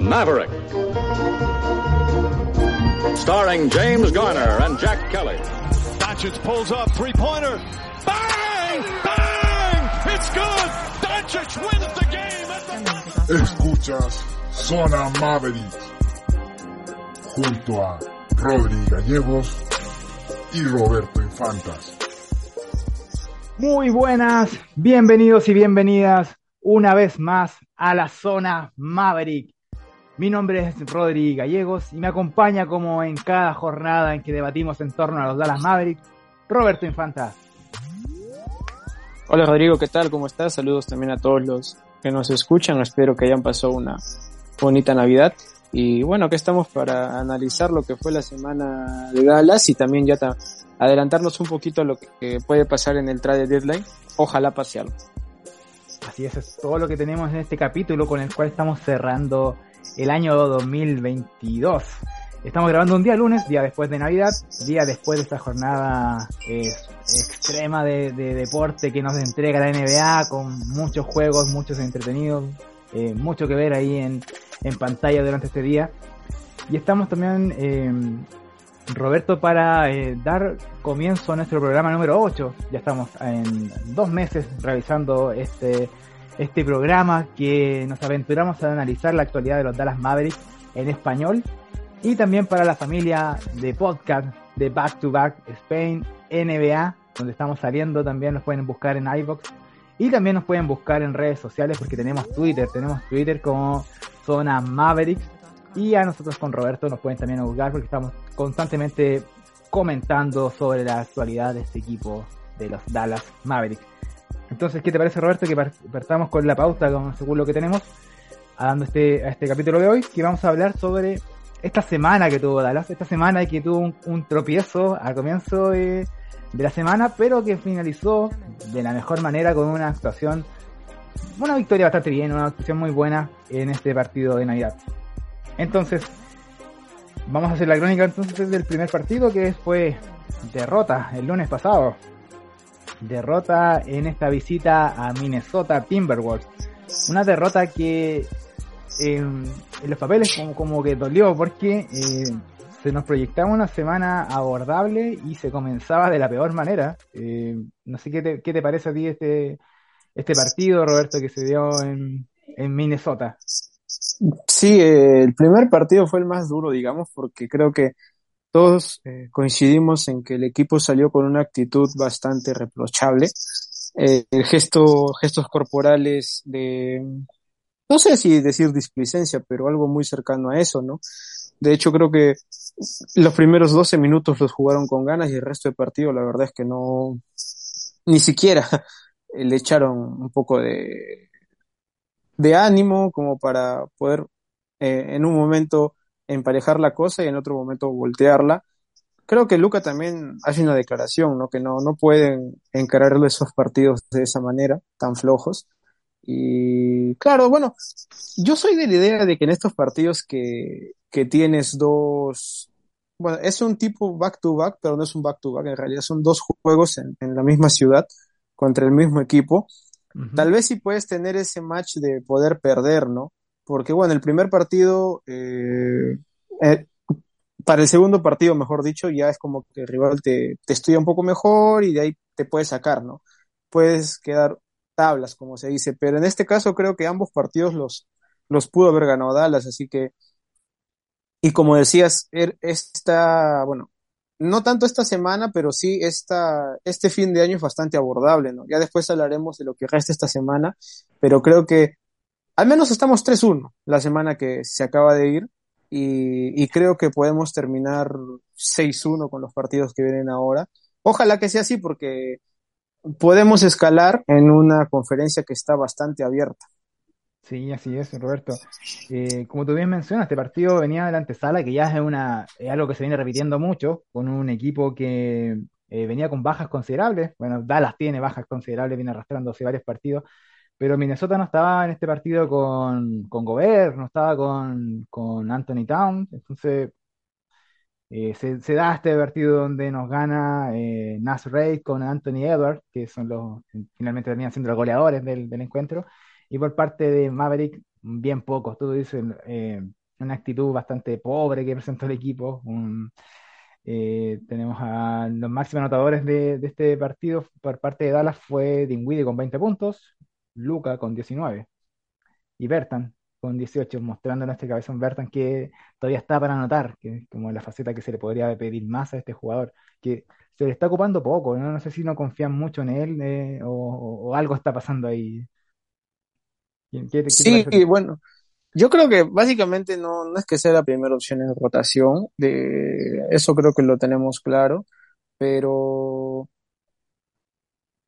Maverick. Starring James Garner and Jack Kelly. Doncic pulls up, three-pointer. Bang! Bang! It's good! Doncic wins the game at the... Escuchas Zona Maverick junto a Rodri Gallegos y Roberto Infantas. Muy buenas, bienvenidos y bienvenidas una vez más a la Zona Maverick. Mi nombre es Rodri Gallegos y me acompaña como en cada jornada en que debatimos en torno a los Dallas Mavericks, Roberto Infantas. Hola Rodrigo, ¿qué tal? ¿Cómo estás? Saludos también a todos los que nos escuchan. Espero que hayan pasado una bonita Navidad. Y bueno, aquí estamos para analizar lo que fue la semana de Dallas y también ya adelantarnos un poquito a lo que puede pasar en el trade deadline. Ojalá pase algo. Así es, es todo lo que tenemos en este capítulo con el cual estamos cerrando el año 2022. Estamos grabando un día lunes, día después de Navidad, día después de esta jornada eh, extrema de, de, deporte que nos entrega la NBA, con muchos juegos, muchos entretenidos, eh, mucho que ver ahí en, en, pantalla durante este día. Y estamos también, eh, Roberto, para eh, dar comienzo a nuestro programa número 8. Ya estamos en dos meses realizando este, este programa que nos aventuramos a analizar la actualidad de los Dallas Mavericks en español y también para la familia de podcast de Back to Back Spain NBA, donde estamos saliendo. También nos pueden buscar en iVoox y también nos pueden buscar en redes sociales porque tenemos Twitter, tenemos Twitter como Zona Mavericks y a nosotros con Roberto nos pueden también buscar porque estamos constantemente comentando sobre la actualidad de este equipo de los Dallas Mavericks. Entonces, ¿qué te parece Roberto que partamos con la pauta según lo que tenemos dando este, a este capítulo de hoy que vamos a hablar sobre esta semana que tuvo Dallas, esta semana que tuvo un, tropiezo al comienzo de, la semana, pero que finalizó de la mejor manera con una actuación, una victoria bastante bien, una actuación muy buena en este partido de Navidad. Entonces, vamos a hacer la crónica entonces del primer partido que fue derrota el lunes pasado. Derrota en esta visita a Minnesota Timberwolves. Una derrota que en, en los papeles como, como, que dolió porque eh, se nos proyectaba una semana abordable y se comenzaba de la peor manera. Eh, no sé qué te, qué te, parece a ti este, este partido, Roberto, que se dio en, en Minnesota. Sí, eh, el primer partido fue el más duro, digamos, porque creo que todos eh, coincidimos en que el equipo salió con una actitud bastante reprochable. Eh, el gesto, gestos corporales de, no sé si decir displicencia, pero algo muy cercano a eso, ¿no? De hecho, creo que los primeros 12 minutos los jugaron con ganas y el resto del partido, la verdad es que no, ni siquiera le echaron un poco de, de ánimo como para poder eh, en un momento emparejar la cosa y en otro momento voltearla. Creo que Luca también hace una declaración, ¿no? Que no, no pueden encarar esos partidos de esa manera, tan flojos. Y claro, bueno, yo soy de la idea de que en estos partidos que, que tienes dos, bueno, es un tipo back to back, pero no es un back to back, en realidad son dos juegos en la misma ciudad contra el mismo equipo. Uh -huh. Tal vez sí puedes tener ese match de poder perder, ¿no? Porque bueno, el primer partido, eh, eh, para el segundo partido, mejor dicho, ya es como que el rival te, te estudia un poco mejor y de ahí te puedes sacar, ¿no? Puedes quedar tablas, como se dice, pero en este caso creo que ambos partidos los, los pudo haber ganado Dallas, así que, y como decías, esta, bueno, no tanto esta semana, pero sí esta, este fin de año es bastante abordable, ¿no? Ya después hablaremos de lo que resta esta semana, pero creo que al menos estamos 3-1 la semana que se acaba de ir y, y creo que podemos terminar 6-1 con los partidos que vienen ahora. Ojalá que sea así porque podemos escalar en una conferencia que está bastante abierta. Sí, así es, Roberto. Eh, como tú bien mencionas, este partido venía de la antesala, que ya es, una, es algo que se viene repitiendo mucho, con un equipo que eh, venía con bajas considerables. Bueno, Dallas tiene bajas considerables, viene arrastrándose varios partidos, pero Minnesota no estaba en este partido con, con Gobert, no estaba con, con Anthony Towns, entonces eh, se, da este partido donde nos gana eh, Nas Reid con Anthony Edwards, que son los finalmente terminan siendo los goleadores del, encuentro, y por parte de Maverick, bien pocos, todo dices, eh, una actitud bastante pobre que presentó el equipo. tenemos a los máximos anotadores de, este partido por parte de Dallas fue Dinwiddie con 20 puntos, Luca con 19 y Bertan con 18, mostrando en este cabezón Bertan que todavía está para anotar, que es como la faceta que se le podría pedir más a este jugador, que se le está ocupando poco, no, no sé si no confían mucho en él eh, o, algo está pasando ahí. Sí, bueno, yo creo que básicamente no, no es que sea la primera opción en rotación, de eso creo que lo tenemos claro, pero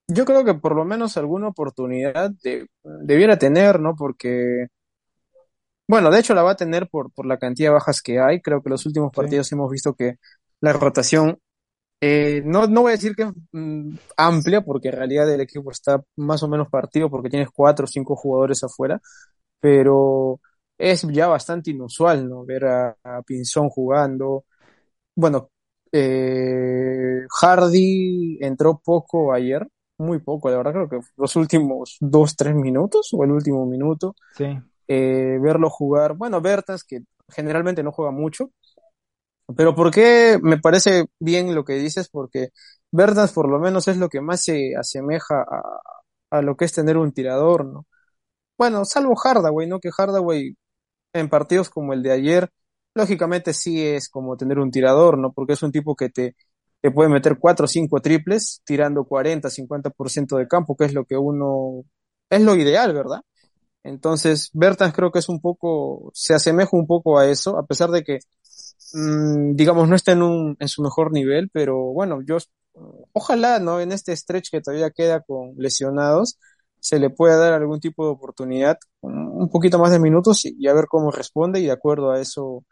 yo creo que por lo menos alguna oportunidad debiera tener, ¿no? Porque bueno, de hecho la va a tener por, por la cantidad de bajas que hay. Creo que los últimos partidos hemos visto que la rotación, eh, no, no voy a decir que es mm, amplia, porque en realidad el equipo está más o menos partido porque tienes cuatro o cinco jugadores afuera, pero es ya bastante inusual, ¿no? Ver a, Pinzón jugando. Bueno, eh, Hardy entró poco ayer, muy poco, la verdad creo que los últimos dos, tres minutos o el último minuto. Sí. Eh, verlo jugar. Bueno, Bertas, que generalmente no juega mucho, pero ¿por qué me parece bien lo que dices? Porque Bertas por lo menos es lo que más se asemeja a, lo que es tener un tirador, ¿no? Bueno, salvo Hardaway, ¿no? Que Hardaway en partidos como el de ayer, lógicamente sí es como tener un tirador, ¿no? Porque es un tipo que te, te puede meter cuatro o cinco triples tirando 40, 50% de campo, que es lo que uno, es lo ideal, ¿verdad? Entonces, Bertans creo que es un poco, se asemeja un poco a eso, a pesar de que, digamos, no está en, un, en su mejor nivel, pero bueno, yo, ojalá, ¿no? En este stretch que todavía queda con lesionados, se le pueda dar algún tipo de oportunidad, un poquito más de minutos y, a ver cómo responde y de acuerdo a eso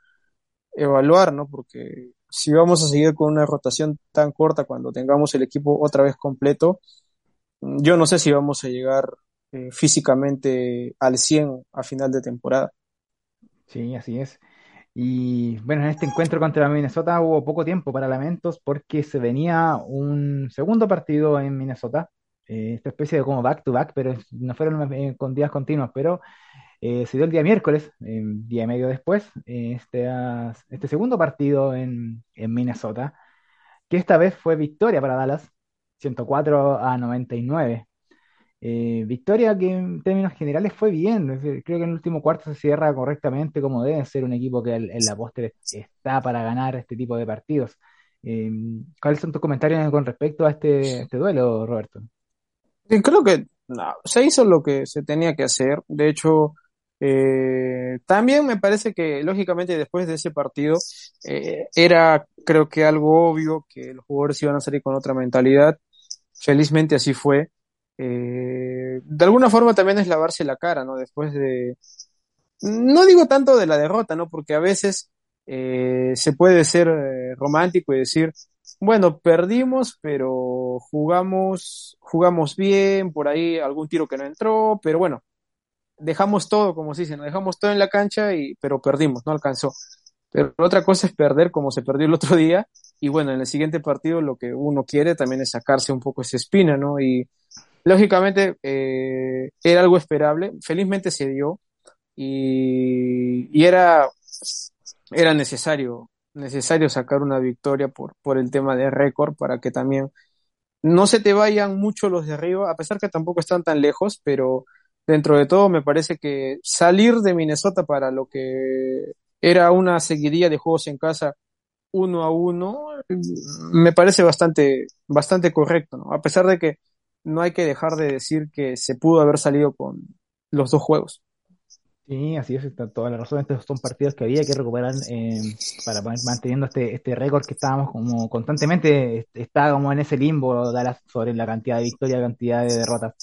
evaluar, ¿no? Porque si vamos a seguir con una rotación tan corta cuando tengamos el equipo otra vez completo, yo no sé si vamos a llegar eh, físicamente al 100 a final de temporada. Sí, así es. Y bueno, en este encuentro contra Minnesota hubo poco tiempo para lamentos porque se venía un segundo partido en Minnesota, eh, esta especie de como back to back, pero no fueron eh, con días continuos, pero se dio el día miércoles, día y medio después, este, este segundo partido en, en Minnesota, que esta vez fue victoria para Dallas, 104 a 99. Eh, victoria que en términos generales fue bien. Creo que en el último cuarto se cierra correctamente como debe ser un equipo que en la postre está para ganar este tipo de partidos. Eh, ¿Cuáles son tus comentarios con respecto a este, este duelo, Roberto? Creo que se hizo lo que se tenía que hacer. De hecho, eh, también me parece que, lógicamente, después de ese partido, era, creo que algo obvio que los jugadores iban a salir con otra mentalidad. Felizmente así fue. Eh, de alguna forma también es lavarse la cara, ¿no? Después de, no digo tanto de la derrota, ¿no? Porque a veces eh, se puede ser eh, romántico y decir, bueno, perdimos, pero jugamos, jugamos bien, por ahí algún tiro que no entró, pero bueno, dejamos todo, como se dice, ¿no? dejamos todo en la cancha y, pero perdimos, no alcanzó. Pero otra cosa es perder como se perdió el otro día, y bueno, en el siguiente partido lo que uno quiere también es sacarse un poco esa espina, ¿no? Y Lógicamente eh, era algo esperable, felizmente se dio y, era, era necesario, necesario sacar una victoria por, por el tema de récord para que también no se te vayan mucho los de arriba, a pesar que tampoco están tan lejos, pero dentro de todo me parece que salir de Minnesota para lo que era una seguidilla de juegos en casa uno a uno, me parece bastante, bastante correcto, ¿no? A pesar de que no hay que dejar de decir que se pudo haber salido con los dos juegos. Sí, así es, está toda la razón. Estos son partidos que había que recuperar eh, para manteniendo este, este récord que estábamos como constantemente, está como en ese limbo Dallas sobre la cantidad de victorias, cantidad de derrotas.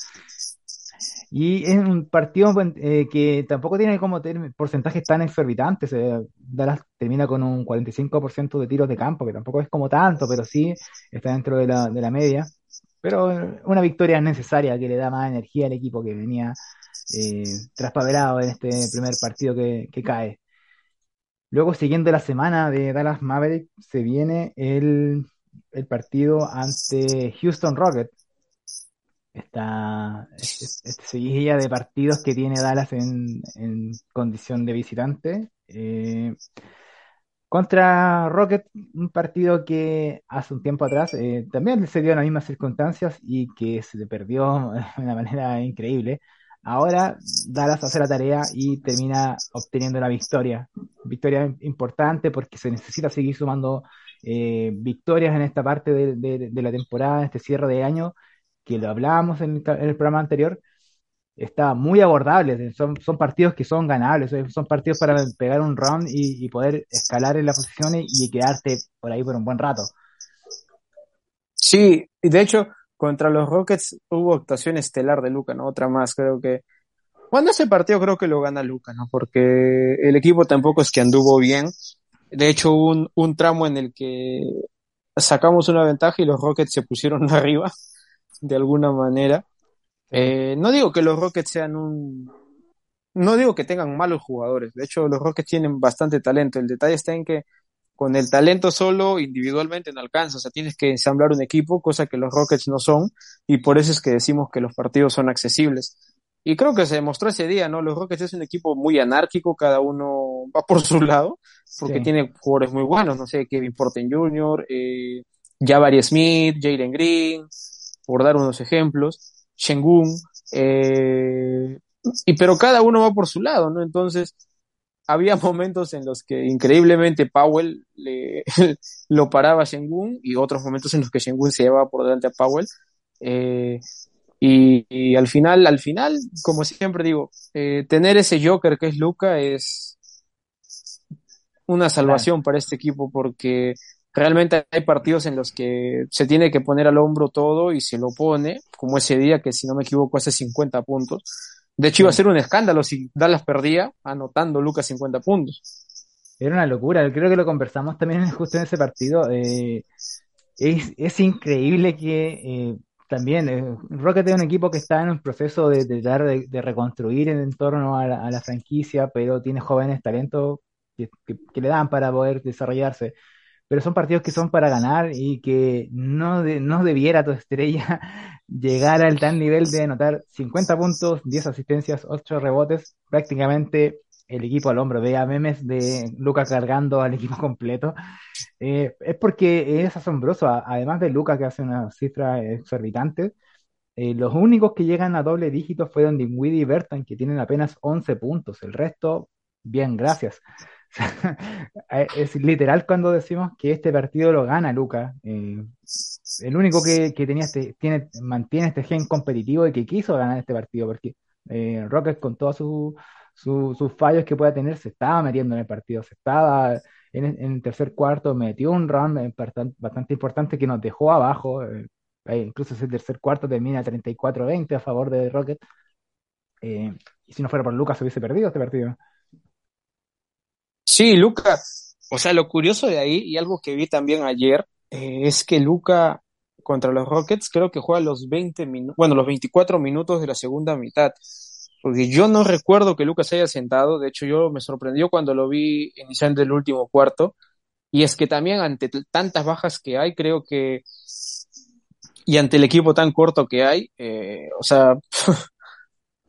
Y es un partido eh, que tampoco tiene como porcentajes tan exorbitantes. eh, Dallas termina con un 45% de tiros de campo, que tampoco es como tanto, pero sí está dentro de la, de la media. Pero una victoria necesaria que le da más energía al equipo que venía eh, en este primer partido que, cae. Luego, siguiendo la semana de Dallas Maverick, se viene el, el partido ante Houston Rockets. Esta, es- esta seguidilla de partidos que tiene Dallas en, en condición de visitante. eh, contra Rockets, un partido que hace un tiempo atrás eh, también se dio en las mismas circunstancias y que se perdió de una manera increíble. Ahora Dallas hace la tarea y termina obteniendo la victoria. Victoria importante porque se necesita seguir sumando eh, victorias en esta parte de, de- la temporada, en este cierre de año, que lo hablábamos en el programa anterior, está muy abordable. Son, son partidos que son ganables, son partidos para pegar un round y, poder escalar en las posiciones y quedarte por ahí por un buen rato. Sí, y de hecho, contra los Rockets hubo actuación estelar de Luca, ¿no? Otra más, creo que. Bueno, ese partido creo que lo gana Luca, ¿no? Porque el equipo tampoco es que anduvo bien. De hecho, hubo un, un tramo en el que sacamos una ventaja y los Rockets se pusieron arriba, de alguna manera. Eh, no digo que los Rockets sean un. No digo que tengan malos jugadores. De hecho, los Rockets tienen bastante talento. El detalle está en que con el talento solo, individualmente no alcanza. O sea, tienes que ensamblar un equipo, cosa que los Rockets no son. Y por eso es que decimos que los partidos son accesibles. Y creo que se demostró ese día, ¿no? Los Rockets es un equipo muy anárquico, cada uno va por su lado, porque Sí. tiene jugadores muy buenos, no sé, Kevin Porter Jr., eh, Jabari Smith, Jalen Green, por dar unos ejemplos, Shengun, eh, y pero cada uno va por su lado, ¿no? Entonces, había momentos en los que increíblemente Powell le, lo paraba a Shengun y otros momentos en los que Shengun se llevaba por delante a Powell. Eh, y, y al final, al final, como siempre digo, eh, tener ese Joker que es Luca es una salvación para este equipo porque realmente hay partidos en los que se tiene que poner al hombro todo y se lo pone, como ese día que si no me equivoco hace 50 puntos. De hecho iba a ser un escándalo si Dallas perdía anotando Lucas 50 puntos. Era una locura, creo que lo conversamos también justo en ese partido. eh, es, es increíble que eh, también eh, Rocket es un equipo que está en un proceso de, de tratar de, de reconstruir en torno a la, a la franquicia, pero tiene jóvenes talentos que, que- que le dan para poder desarrollarse. Pero son partidos que son para ganar y que no, no debiera tu estrella llegar al tal nivel de anotar 50 puntos, 10 asistencias, 8 rebotes, prácticamente el equipo al hombro. Vea memes de Lucas cargando al equipo completo. Eh, es porque es asombroso, además de Lucas que hace una cifra exorbitante, eh, los únicos que llegan a doble dígito fueron Dinwiddie y Bertan, que tienen apenas 11 puntos. El resto, bien, gracias. Eh, Es literal cuando decimos que este partido lo gana Lucas. Eh, el único que, tenía este, tiene, mantiene este gen competitivo y que quiso ganar este partido, porque eh, Rockets con todos sus su- sus fallos que pueda tener se estaba metiendo en el partido, se estaba en, el- tercer cuarto, metió un run eh, bastante, importante que nos dejó abajo. eh, eh, incluso ese tercer cuarto termina 34-20 a favor de Rockets. eh, y si no fuera por Lucas, se hubiese perdido este partido. Sí, Luca, o sea, lo curioso de ahí y algo que vi también ayer eh, es que Luca contra los Rockets creo que juega los 20 minutos, bueno, los 24 minutos de la segunda mitad. Porque yo no recuerdo que Lucas se haya sentado, de hecho yo me sorprendió cuando lo vi iniciando el último cuarto, y es que también ante tantas bajas que hay, creo que, y ante el equipo tan corto que hay, eh, o sea,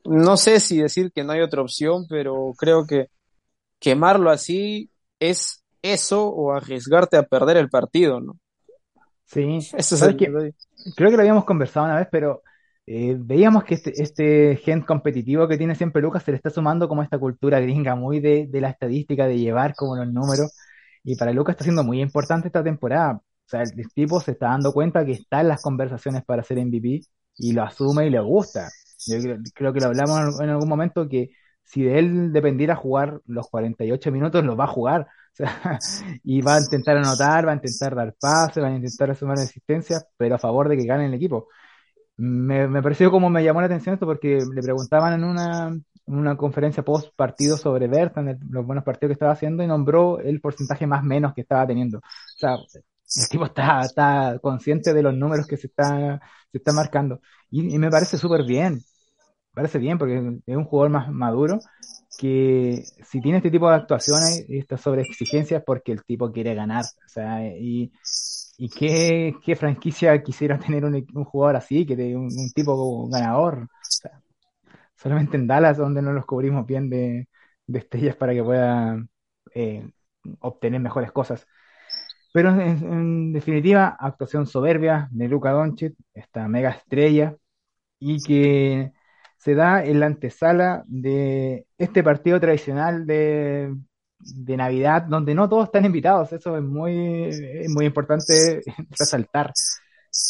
no sé si decir que no hay otra opción, pero creo que quemarlo así es eso o arriesgarte a perder el partido, ¿no? Sí, Eso es ¿sabes el? Creo que lo habíamos conversado una vez, pero eh, veíamos que este, este gen competitivo que tiene siempre Lucas se le está sumando como esta cultura gringa, muy de, de la estadística, de llevar como los números. Y para Lucas está siendo muy importante esta temporada. O sea, el tipo se está dando cuenta que está en las conversaciones para ser MVP y lo asume y le gusta. Yo creo, creo que lo hablamos en algún momento que si de él dependiera jugar los 48 minutos, los va a jugar. y va a intentar anotar, va a intentar dar pases, va a intentar sumar asistencias, pero a favor de que gane el equipo. Me, me pareció como me llamó la atención esto porque le preguntaban en una, una conferencia post partido sobre Berta, los buenos partidos que estaba haciendo, y nombró el porcentaje más menos que estaba teniendo. O sea, el tipo está, está consciente de los números que se está, se está marcando. Y, me parece súper bien. Parece bien porque es un jugador más maduro que si tiene este tipo de actuaciones estas sobre exigencias porque el tipo quiere ganar. O sea, y, y qué, qué franquicia quisiera tener un, un jugador así, que un, tipo ganador. O sea, solamente en Dallas donde no los cubrimos bien de, estrellas para que pueda eh, obtener mejores cosas. Pero en, definitiva, actuación soberbia de Luka Doncic, esta mega estrella, y que se da en la antesala de este partido tradicional de, de Navidad, donde no todos están invitados. Eso es muy, muy importante resaltar.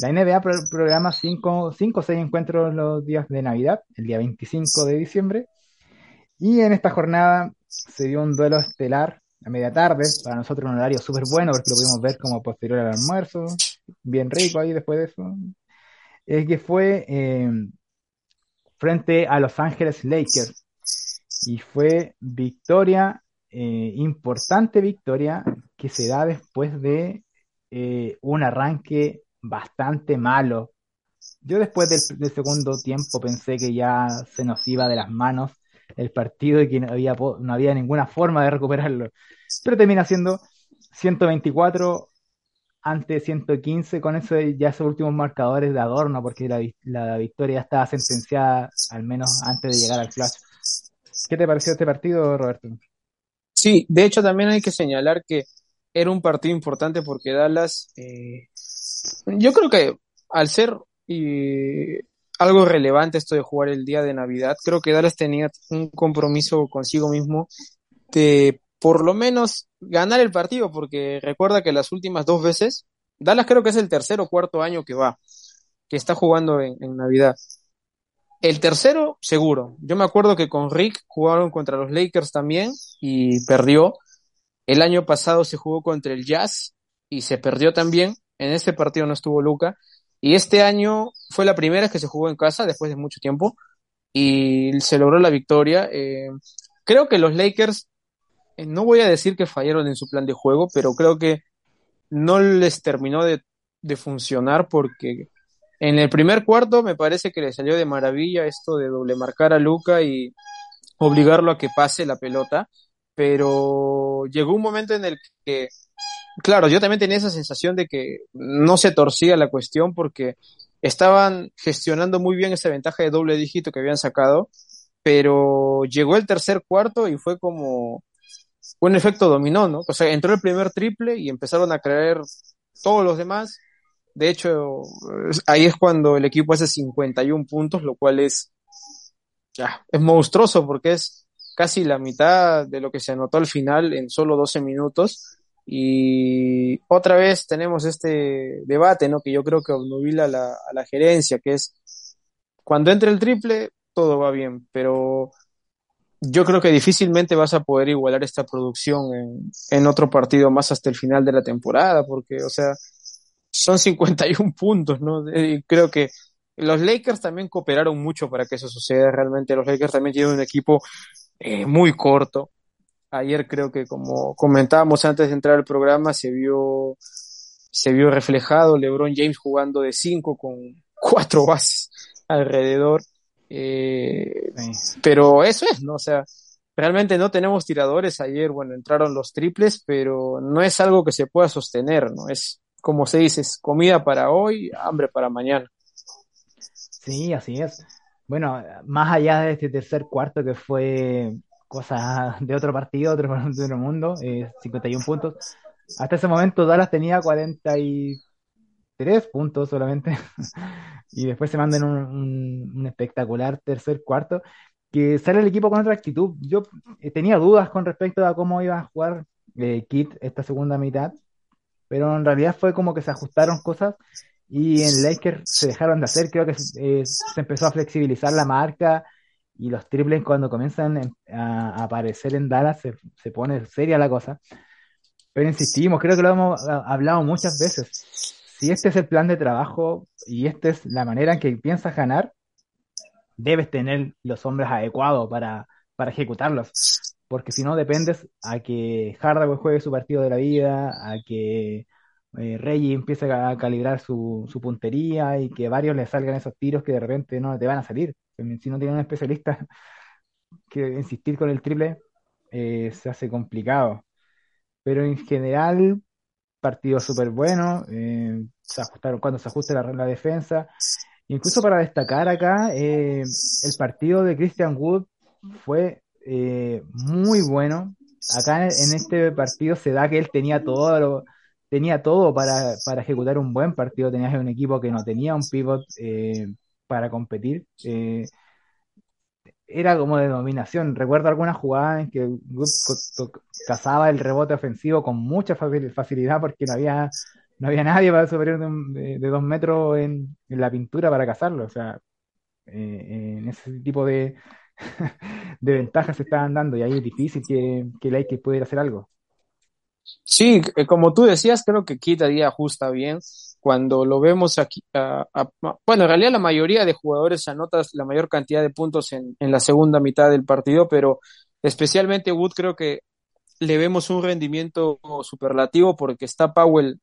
La NBA programa 5 o 6 encuentros los días de Navidad, el día 25 de diciembre. Y en esta jornada se dio un duelo estelar a media tarde, para nosotros un horario súper bueno porque lo pudimos ver como posterior al almuerzo, bien rico ahí después de eso. Es que fue eh, frente a Los Ángeles Lakers y fue victoria, eh, importante victoria que se da después de eh, un arranque bastante malo. Yo después del, segundo tiempo pensé que ya se nos iba de las manos el partido y que no había, no había ninguna forma de recuperarlo. Pero termina siendo 124 ante 115 con eso ya esos últimos marcadores de adorno porque la, la victoria estaba sentenciada al menos antes de llegar al flash. ¿Qué te pareció este partido, Roberto? Sí, de hecho también hay que señalar que era un partido importante porque Dallas eh, yo creo que al ser algo relevante esto de jugar el día de Navidad, creo que Dallas tenía un compromiso consigo mismo de por lo menos ganar el partido, porque recuerda que las últimas dos veces, Dallas creo que es el tercer o cuarto año que va, que está jugando en, Navidad. El tercero, seguro. Yo me acuerdo que con Rick jugaron contra los Lakers también y perdió. El año pasado se jugó contra el Jazz y se perdió también. En este partido no estuvo Luca. Y este año fue la primera que se jugó en casa después de mucho tiempo y se logró la victoria. Eh, creo que los Lakers, no voy a decir que fallaron en su plan de juego, pero creo que no les terminó de, de funcionar porque en el primer cuarto me parece que le salió de maravilla esto de doble marcar a Luca y obligarlo a que pase la pelota, pero llegó un momento en el que claro, yo también tenía esa sensación de que no se torcía la cuestión porque estaban gestionando muy bien esa ventaja de doble dígito que habían sacado, pero llegó el tercer cuarto y fue como un efecto dominó, ¿no? O sea, entró el primer triple y empezaron a creer todos los demás. De hecho, ahí es cuando el equipo hace 51 puntos, lo cual es, ya, es monstruoso porque es casi la mitad de lo que se anotó al final en solo 12 minutos. Y otra vez tenemos este debate, ¿no? Que yo creo que obnubila la, a la gerencia, que es cuando entre el triple, todo va bien, pero yo creo que difícilmente vas a poder igualar esta producción en, otro partido más hasta el final de la temporada, porque, o sea, son 51 puntos, ¿no? Y creo que los Lakers también cooperaron mucho para que eso suceda. Realmente los Lakers también tienen un equipo eh, muy corto. Ayer creo que como comentábamos antes de entrar al programa se vio se vio reflejado LeBron James jugando de 5 con cuatro bases alrededor. Eh, pero eso es, ¿no? O sea, realmente no tenemos tiradores. Ayer, bueno, entraron los triples, pero no es algo que se pueda sostener, ¿no? Es, como se dice, es comida para hoy, hambre para mañana. Sí, así es. Bueno, más allá de este tercer cuarto que fue cosas de otro partido, otro, de otro mundo, eh, 51 puntos. Hasta ese momento Dallas tenía 43 puntos solamente. y después se mandan un, un, espectacular tercer cuarto. Que sale el equipo con otra actitud. Yo eh, tenía dudas con respecto a cómo iba a jugar eh, Kit esta segunda mitad. Pero en realidad fue como que se ajustaron cosas y en Lakers se dejaron de hacer. Creo que eh, se empezó a flexibilizar la marca y los triples cuando comienzan a, aparecer en Dallas se, se, pone seria la cosa. Pero insistimos, creo que lo hemos hablado muchas veces. Si este es el plan de trabajo y esta es la manera en que piensas ganar, debes tener los hombres adecuados para, para ejecutarlos. Porque si no, dependes a que Hardaway juegue su partido de la vida, a que eh, Reggie empiece a calibrar su, su, puntería y que varios le salgan esos tiros que de repente no te van a salir. Si no tiene un especialista que insistir con el triple, eh, se hace complicado. Pero en general, partido súper bueno. Eh, se ajustaron cuando se ajuste la, defensa. Incluso para destacar acá, eh, el partido de Christian Wood fue eh, muy bueno. Acá en, este partido se da que él tenía todo lo, tenía todo para, para ejecutar un buen partido. Tenías un equipo que no tenía un pivot eh, para competir. Era como de dominación. Recuerdo algunas jugadas en que cazaba el rebote ofensivo con mucha facilidad porque no había, no había nadie para superior de, de, dos metros en, en, la pintura para cazarlo. O sea, eh, en ese tipo de, de ventajas se estaban dando y ahí es difícil que, que Lakers pudiera hacer algo. Sí, eh, como tú decías, creo que Kit día ajusta bien. Cuando lo vemos aquí, bueno, en realidad la mayoría de jugadores anotan la mayor cantidad de puntos en, en la segunda mitad del partido, pero especialmente Wood creo que le vemos un rendimiento superlativo porque está Powell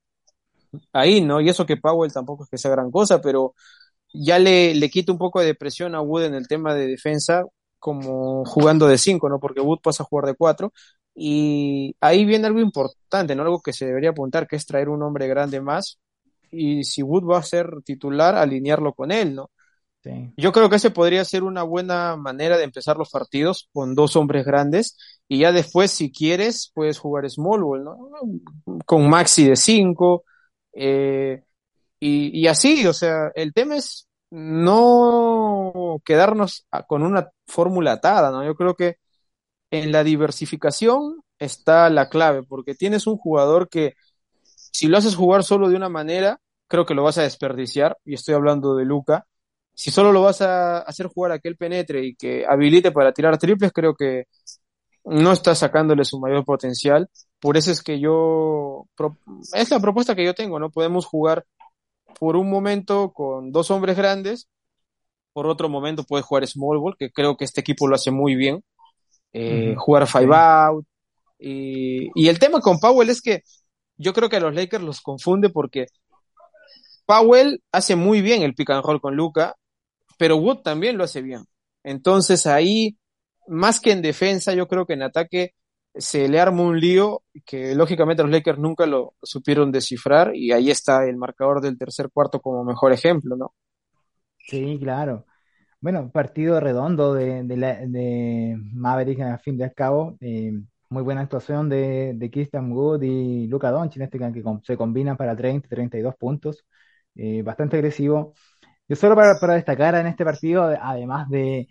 ahí, ¿no? Y eso que Powell tampoco es que sea gran cosa, pero ya le, le quita un poco de presión a Wood en el tema de defensa, como jugando de 5, ¿no? Porque Wood pasa a jugar de 4 y ahí viene algo importante, ¿no? Algo que se debería apuntar, que es traer un hombre grande más. Y si Wood va a ser titular, alinearlo con él, ¿no? Sí. Yo creo que ese podría ser una buena manera de empezar los partidos con dos hombres grandes. Y ya después, si quieres, puedes jugar small ball, ¿no? Con Maxi de 5. Eh, y, y así, o sea, el tema es no quedarnos con una fórmula atada, ¿no? Yo creo que en la diversificación está la clave, porque tienes un jugador que si lo haces jugar solo de una manera, creo que lo vas a desperdiciar, y estoy hablando de Luca. Si solo lo vas a hacer jugar a que él penetre y que habilite para tirar triples, creo que no está sacándole su mayor potencial. Por eso es que yo, es la propuesta que yo tengo, ¿no? Podemos jugar por un momento con dos hombres grandes, por otro momento puedes jugar small ball, que creo que este equipo lo hace muy bien eh, jugar five out. Y, y, el tema con Powell es que yo creo que a los Lakers los confunde porque Powell hace muy bien el pick and roll con Luca, pero Wood también lo hace bien. Entonces ahí, más que en defensa, yo creo que en ataque se le arma un lío que lógicamente los Lakers nunca lo supieron descifrar y ahí está el marcador del tercer cuarto como mejor ejemplo, ¿no? Sí, claro. Bueno, partido redondo de, de, de Maverick al fin de cabo. Eh, muy buena actuación de, de Christian Wood y Luca Doncic en este que se combinan para 30, 32 puntos. Eh, bastante agresivo. Yo solo para, para, destacar en este partido, además de,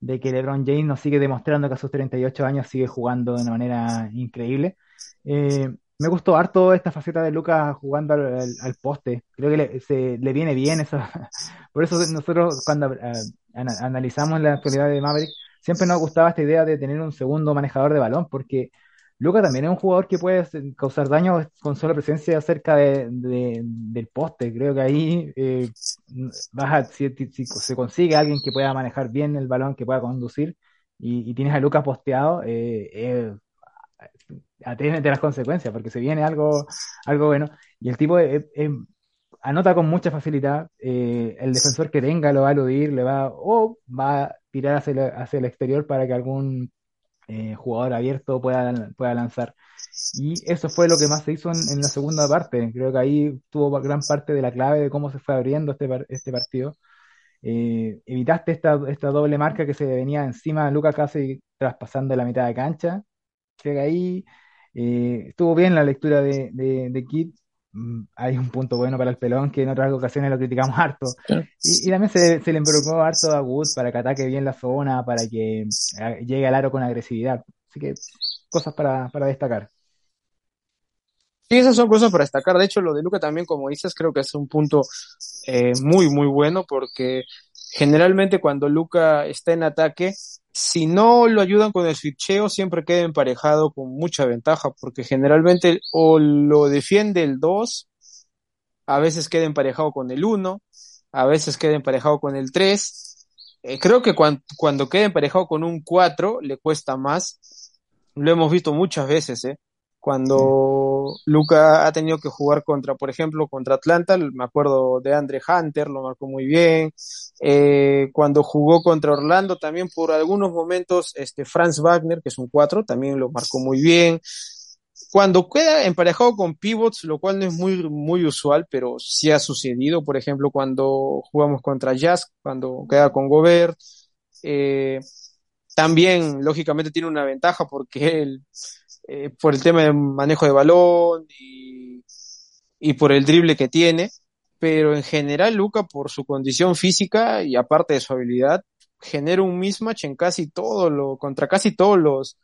de, que LeBron James nos sigue demostrando que a sus 38 años sigue jugando de una manera increíble. Eh, me gustó harto esta faceta de Lucas jugando al, al, poste. Creo que le, se, le viene bien eso. Por eso nosotros cuando uh, analizamos la actualidad de Maverick, siempre nos gustaba esta idea de tener un segundo manejador de balón, porque Lucas también es un jugador que puede causar daño con sola presencia cerca de, de, del poste. Creo que ahí eh, si, si, se consigue alguien que pueda manejar bien el balón, que pueda conducir, y, y tienes a Lucas posteado, eh, eh, las consecuencias, porque se viene algo, algo bueno. Y el tipo eh, eh, anota con mucha facilidad, eh, el defensor que tenga lo va a eludir, le va, o va tirar hacia el, hacia el exterior para que algún jugador abierto pueda, pueda lanzar. Y eso fue lo que más se hizo en, la segunda parte. Creo que ahí tuvo gran parte de la clave de cómo se fue abriendo este, este partido. evitaste esta, esta doble marca que se venía encima de Lucas casi traspasando la mitad de cancha. Creo ahí eh, estuvo bien la lectura de, de, de. Mm, hay un punto bueno para el pelón que en otras ocasiones lo criticamos harto. Y, y, también se, se, le involucró harto a Wood para que ataque bien la zona, para que eh, llegue al aro con agresividad. Así que cosas para, para destacar. Sí, esas son cosas para destacar. De hecho, lo de Luca también, como dices, creo que es un punto eh, muy, muy bueno porque generalmente cuando Luca está en ataque, si no lo ayudan con el switcheo, siempre queda emparejado con mucha ventaja, porque generalmente o lo defiende el 2, a veces queda emparejado con el 1, a veces queda emparejado con el 3. Eh, creo que cuando, cuando queda emparejado con un 4 le cuesta más. Lo hemos visto muchas veces, ¿eh? Cuando Luca ha tenido que jugar contra, por ejemplo, contra Atlanta, me acuerdo de Andre Hunter, lo marcó muy bien. Eh, cuando jugó contra Orlando, también por algunos momentos, este Franz Wagner, que es un 4, también lo marcó muy bien. Cuando queda emparejado con pivots, lo cual no es muy, muy usual, pero sí ha sucedido, por ejemplo, cuando jugamos contra Jazz, cuando queda con Gobert, eh, también, lógicamente, tiene una ventaja porque él, eh, por el tema de manejo de balón y, y por el drible que tiene, pero en general Luca por su condición física y aparte de su habilidad genera un mismatch en casi todo lo contra casi todos los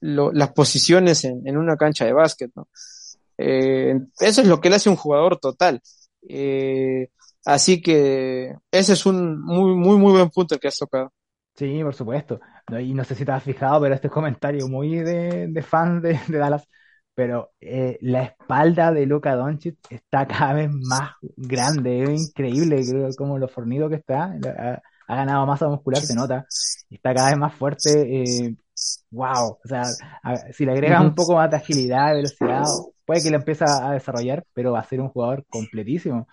las posiciones en, una cancha de básquet. Eh, eso es lo que le hace un jugador total. Eh, así que ese es un muy, muy, muy buen punto el que has tocado. Sí, por supuesto. Y no sé si te has fijado, pero este comentario muy de, de fans de, de, Dallas, pero eh, la espalda de Luka Doncic está cada vez más grande, es increíble creo, como lo fornido que está, ha, ha ganado masa muscular, se nota, está cada vez más fuerte, eh, wow, o sea, a, si le agregas un poco más de agilidad, velocidad, puede que lo empiece a desarrollar, pero va a ser un jugador completísimo.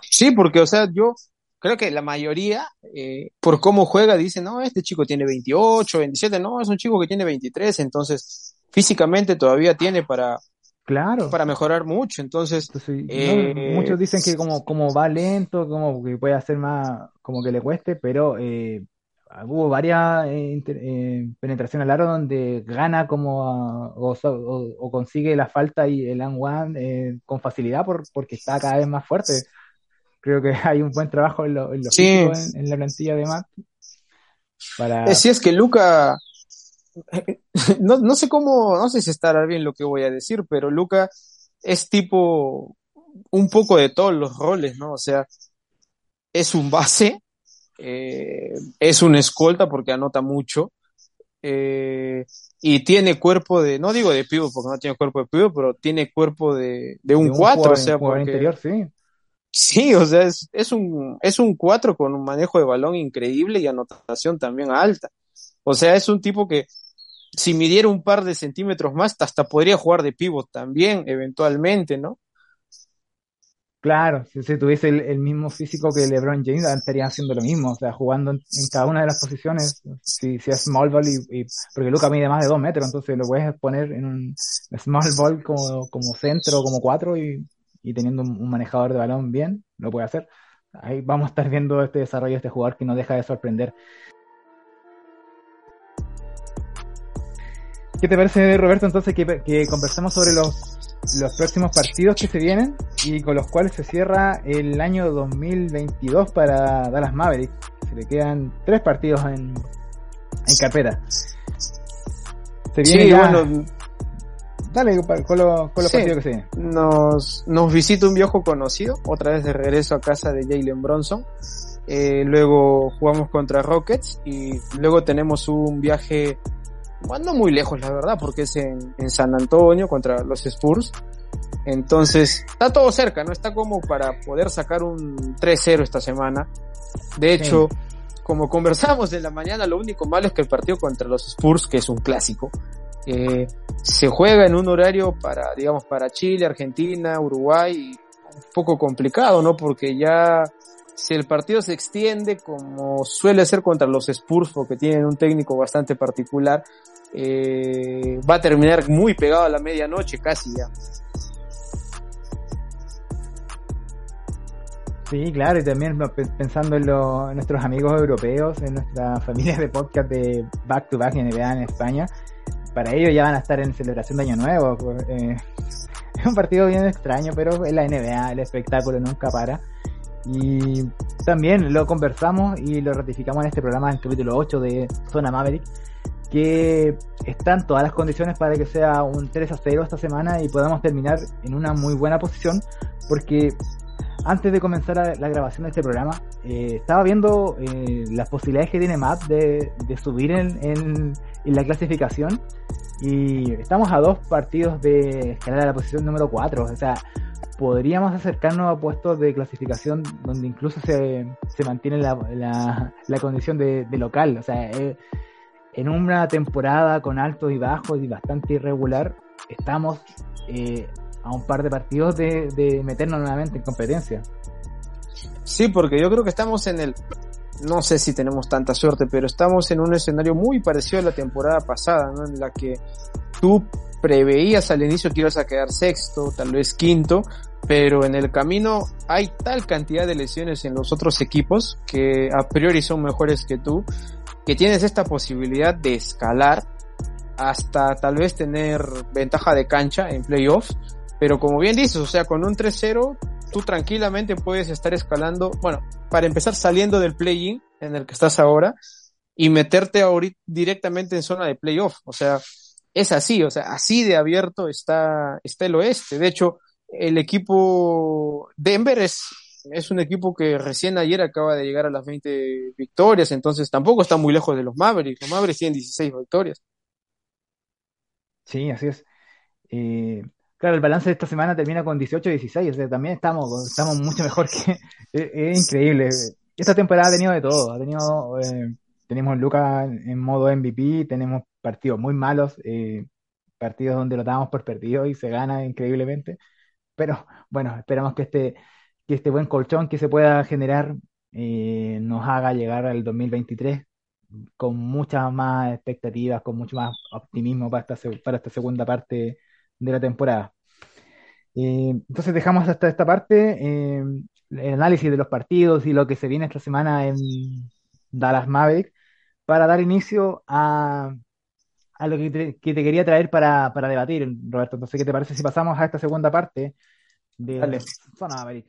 Sí, porque, o sea, yo creo que la mayoría, eh, por cómo juega, dice, no, este chico tiene 28, 27, no, es un chico que tiene 23, entonces físicamente todavía tiene para, claro. para mejorar mucho. Entonces, Entonces eh, no, muchos dicen que como, como va lento, como que puede hacer más, como que le cueste, pero eh, hubo varias eh, eh, penetraciones al aro donde gana como a, o, o, o, consigue la falta y el and one eh, con facilidad por, porque está cada vez más fuerte. Creo que hay un buen trabajo en lo, en, lo sí. en, en, la plantilla de Matt. Para... Sí, es que Luca, no, no sé cómo, no sé si estará bien lo que voy a decir, pero Luca es tipo un poco de todos los roles, ¿no? O sea, es un base, eh, es un escolta porque anota mucho eh, y tiene cuerpo de, no digo de pivot porque no tiene cuerpo de pivot, pero tiene cuerpo de, de un 4, o sea, porque, interior, sí. Sí, o sea, es, un es un 4 con un manejo de balón increíble y anotación también alta. O sea, es un tipo que si midiera un par de centímetros más, hasta podría jugar de pivot también, eventualmente, ¿no? Claro, si, tuviese el, mismo físico que LeBron James, estaría haciendo lo mismo, o sea, jugando en, cada una de las posiciones, si, si es small ball y, y, porque Luca mide más de dos metros, entonces lo puedes poner en un small ball como, como centro, como cuatro y, y teniendo un, un, manejador de balón bien, lo puede hacer. Ahí vamos a estar viendo este desarrollo de este jugador que no deja de sorprender. ¿Qué te parece, Roberto, entonces que, que conversamos sobre los los próximos partidos que se vienen y con los cuales se cierra el año 2022 para Dallas Mavericks. Se le quedan tres partidos en, en carpeta. Se viene sí, ya... bueno, Dale con, lo, con los sí, partidos que se vienen. Nos, nos visita un viejo conocido, otra vez de regreso a casa de Jalen Bronson. Eh, luego jugamos contra Rockets y luego tenemos un viaje bueno, no muy lejos, la verdad, porque es en, en, San Antonio contra los Spurs. Entonces, está todo cerca, ¿no? Está como para poder sacar un 3-0 esta semana. De hecho, sí. como conversamos en la mañana, lo único malo es que el partido contra los Spurs, que es un clásico, eh, se juega en un horario para, digamos, para Chile, Argentina, Uruguay, un poco complicado, ¿no? Porque ya si el partido se extiende como suele ser contra los Spurs porque tienen un técnico bastante particular, eh, va a terminar muy pegado a la medianoche casi ya. Sí, claro, y también pensando en, nuestros amigos europeos, en nuestras familias de podcast de Back to Back NBA en España, para ellos ya van a estar en celebración de Año Nuevo. Eh, es un partido bien extraño, pero en la NBA el espectáculo nunca para. Y también lo conversamos y lo ratificamos en este programa, en el capítulo 8 de Zona Maverick, que están todas las condiciones para que sea un 3 a 0 esta semana y podamos terminar en una muy buena posición, porque antes de comenzar la grabación de este programa, eh, estaba viendo eh, las posibilidades que tiene Matt de, subir en, la clasificación y estamos a dos partidos de escalar a la posición número 4. O sea, podríamos acercarnos a puestos de clasificación donde incluso se, mantiene la, la, condición de, local. O sea, eh, en una temporada con altos y bajos y bastante irregular, estamos eh, a un par de partidos de, de meternos nuevamente en competencia. Sí, porque yo creo que estamos en el, no sé si tenemos tanta suerte, pero estamos en un escenario muy parecido a la temporada pasada, ¿no? En la que tú preveías al inicio que ibas a quedar sexto, tal vez quinto, pero en el camino hay tal cantidad de lesiones en los otros equipos que a priori son mejores que tú, que tienes esta posibilidad de escalar hasta tal vez tener ventaja de cancha en playoffs, pero como bien dices, o sea, con un 3-0 tú tranquilamente puedes estar escalando, bueno, para empezar saliendo del play-in en el que estás ahora y meterte ahorita directamente en zona de playoff, o sea, es así, o sea, así de abierto está, está el oeste. De hecho, el equipo Denver es, es un equipo que recién ayer acaba de llegar a las 20 victorias, entonces tampoco está muy lejos de los Mavericks. Los Mavericks tienen 16 victorias. Sí, así es. Eh, claro, el balance de esta semana termina con 18-16, o sea, también estamos, estamos mucho mejor que... es, increíble. Esta temporada ha tenido de todo, ha tenido... Eh, tenemos Lucas en modo MVP, tenemos partidos muy malos, eh, partidos donde lo dábamos por perdido y se gana increíblemente. Pero bueno, esperamos que este, que este buen colchón que se pueda generar eh, nos haga llegar al 2023 con muchas más expectativas, con mucho más optimismo para esta, para esta segunda parte de la temporada. Eh, entonces dejamos hasta esta parte el análisis de los partidos y lo que se viene esta semana en Dallas Maverick para dar inicio a, a lo que te, quería traer para, para, debatir, Roberto. Entonces, ¿qué te parece si pasamos a esta segunda parte de Zona Bueno,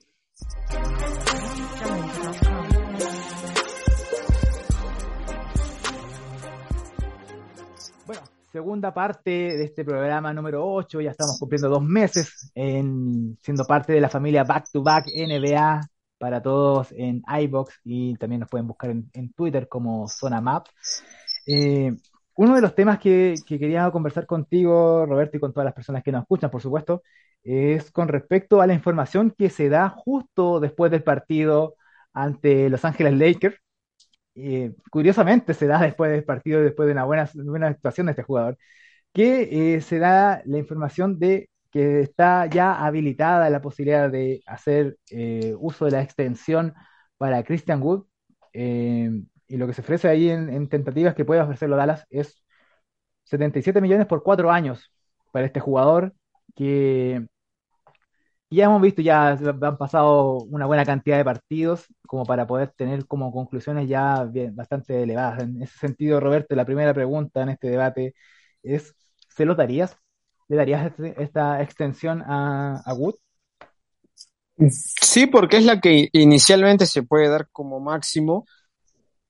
segunda parte de este programa número 8, ya estamos cumpliendo dos meses en siendo parte de la familia Back to Back NBA para todos en iBox y también nos pueden buscar en, Twitter como Zona Map. Eh, uno de los temas que, quería conversar contigo, Roberto, y con todas las personas que nos escuchan, por supuesto, es con respecto a la información que se da justo después del partido ante Los Ángeles Lakers. Eh, curiosamente se da después del partido, después de una buena, buena actuación de este jugador, que eh, se da la información de que está ya habilitada la posibilidad de hacer eh, uso de la extensión para Christian Wood y lo que se ofrece ahí en, tentativas que puede ofrecerlo Dallas es 77 millones por cuatro años para este jugador que ya hemos visto, ya han pasado una buena cantidad de partidos como para poder tener como conclusiones ya bastante elevadas. En ese sentido, Roberto, la primera pregunta en este debate es, ¿se lo darías? ¿Le darías este, esta extensión a, a Wood? Sí, porque es la que inicialmente se puede dar como máximo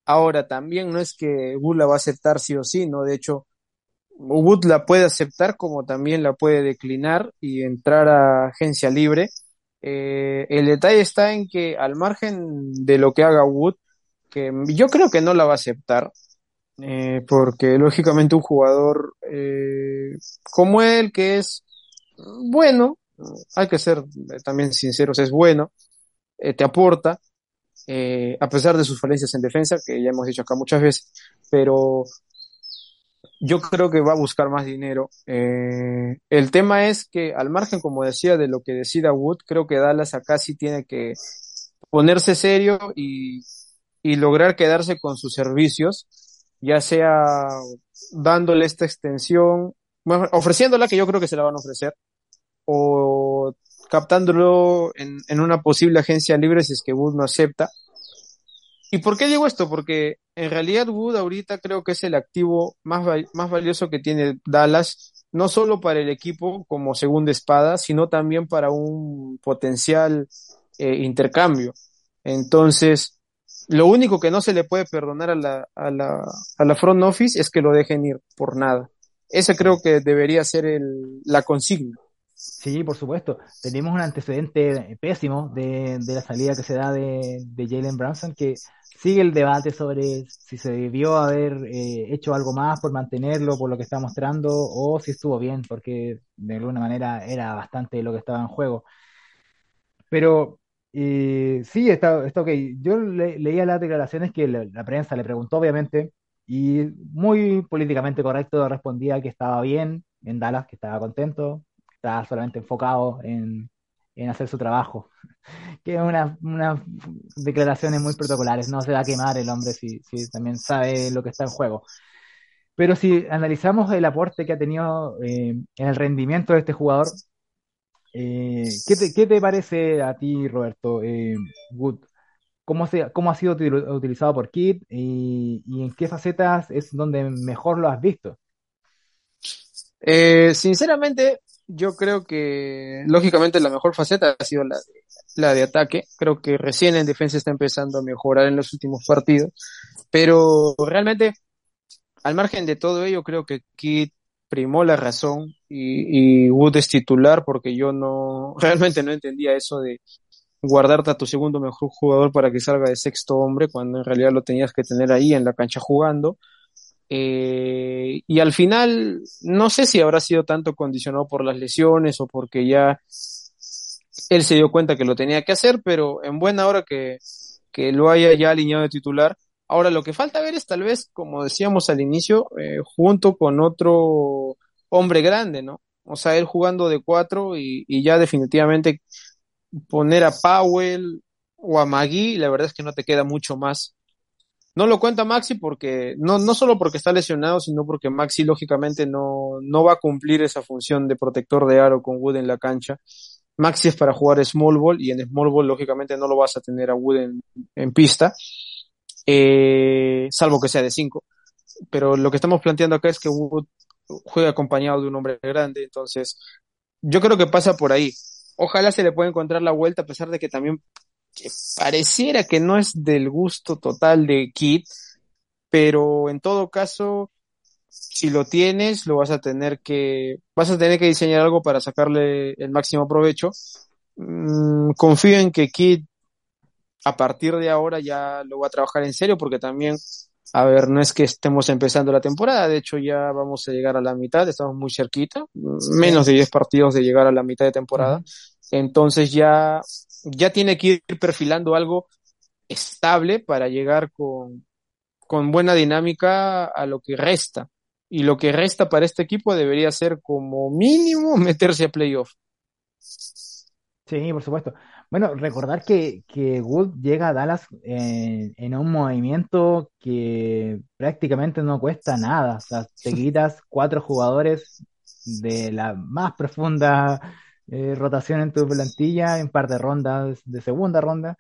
Ahora, también no es que Wood la va a aceptar sí o sí, ¿no? De hecho, Wood la puede aceptar como también la puede declinar y entrar a agencia libre. Eh, el detalle está en que al margen de lo que haga Wood, que yo creo que no la va a aceptar, eh, porque lógicamente un jugador eh, como él, que es bueno, hay que ser también sinceros, es bueno, te aporta, a pesar de sus falencias en defensa, que ya hemos dicho acá muchas veces, pero yo creo que va a buscar más dinero. Eh, el tema es que al margen, como decía, de lo que decida Wood, creo que Dallas acá sí tiene que ponerse serio y, lograr quedarse con sus servicios, ya sea dándole esta extensión, ofreciéndola, que yo creo que se la van a ofrecer, o captándolo en una posible agencia libre si es que Wood no acepta. ¿Y por qué digo esto? Porque en realidad Wood ahorita creo que es el activo más, más valioso que tiene Dallas, no solo para el equipo como segunda espada, sino también para un potencial eh, intercambio. Entonces, lo único que no se le puede perdonar a la, a la, a la front office es que lo dejen ir por nada. Ese creo que debería ser el, la consigna. Sí, por supuesto. Tenemos un antecedente pésimo de, de la salida que se da de, de Jalen Branson, que sigue el debate sobre si se debió haber eh, hecho algo más por mantenerlo, por lo que está mostrando, o si estuvo bien, porque de alguna manera era bastante lo que estaba en juego. Pero eh, sí, está, está ok. Yo leía las declaraciones que la, prensa le preguntó, obviamente, y muy políticamente correcto respondía que estaba bien en Dallas, que estaba contento, estaba solamente enfocado en, en hacer su trabajo. que es una, unas declaraciones muy protocolares, no se va a quemar el hombre si, si también sabe lo que está en juego. Pero si analizamos el aporte que ha tenido eh, en el rendimiento de este jugador, eh, ¿qué, te, ¿qué, te, parece a ti, Roberto? Eh? ¿Cómo, se, ¿Cómo ha sido utilizado por Kid y, y, en qué facetas es donde mejor lo has visto? Eh, sinceramente, yo creo que lógicamente la mejor faceta ha sido la de, la de ataque. Creo que recién en defensa está empezando a mejorar en los últimos partidos. Pero realmente, al margen de todo ello, creo que Kid primó la razón y, y Wood es titular porque yo no, realmente no entendía eso de guardarte a tu segundo mejor jugador para que salga de sexto hombre cuando en realidad lo tenías que tener ahí en la cancha jugando. Eh, y al final, no sé si habrá sido tanto condicionado por las lesiones o porque ya él se dio cuenta que lo tenía que hacer, pero en buena hora que, que lo haya ya alineado de titular. Ahora lo que falta ver es tal vez, como decíamos al inicio, eh, junto con otro hombre grande, ¿no? O sea, él jugando de cuatro y, y ya definitivamente poner a Powell o a Magui, la verdad es que no te queda mucho más no lo cuenta Maxi porque, no, no solo porque está lesionado, sino porque Maxi lógicamente no, no va a cumplir esa función de protector de aro con Wood en la cancha. Maxi es para jugar small ball y en small ball lógicamente no lo vas a tener a Wood en, pista, eh, salvo que sea de 5. Pero lo que estamos planteando acá es que Wood juega acompañado de un hombre grande, entonces yo creo que pasa por ahí. Ojalá se le pueda encontrar la vuelta a pesar de que también que pareciera que no es del gusto total de Kit, pero en todo caso, si lo tienes, lo vas a tener que, vas a tener que diseñar algo para sacarle el máximo provecho. Mm, confío en que Kit a partir de ahora ya lo va a trabajar en serio porque también, a ver, no es que estemos empezando la temporada, de hecho ya vamos a llegar a la mitad, estamos muy cerquita, menos de 10 partidos de llegar a la mitad de temporada. Entonces ya ya tiene que ir perfilando algo estable para llegar con, con buena dinámica a lo que resta. Y lo que resta para este equipo debería ser como mínimo meterse a playoff. Sí, por supuesto. Bueno, recordar que, que Wood llega a Dallas en, en, un movimiento que prácticamente no cuesta nada. O sea, te quitas cuatro jugadores de la más profunda eh, rotación en tu plantilla, en par de rondas de segunda ronda,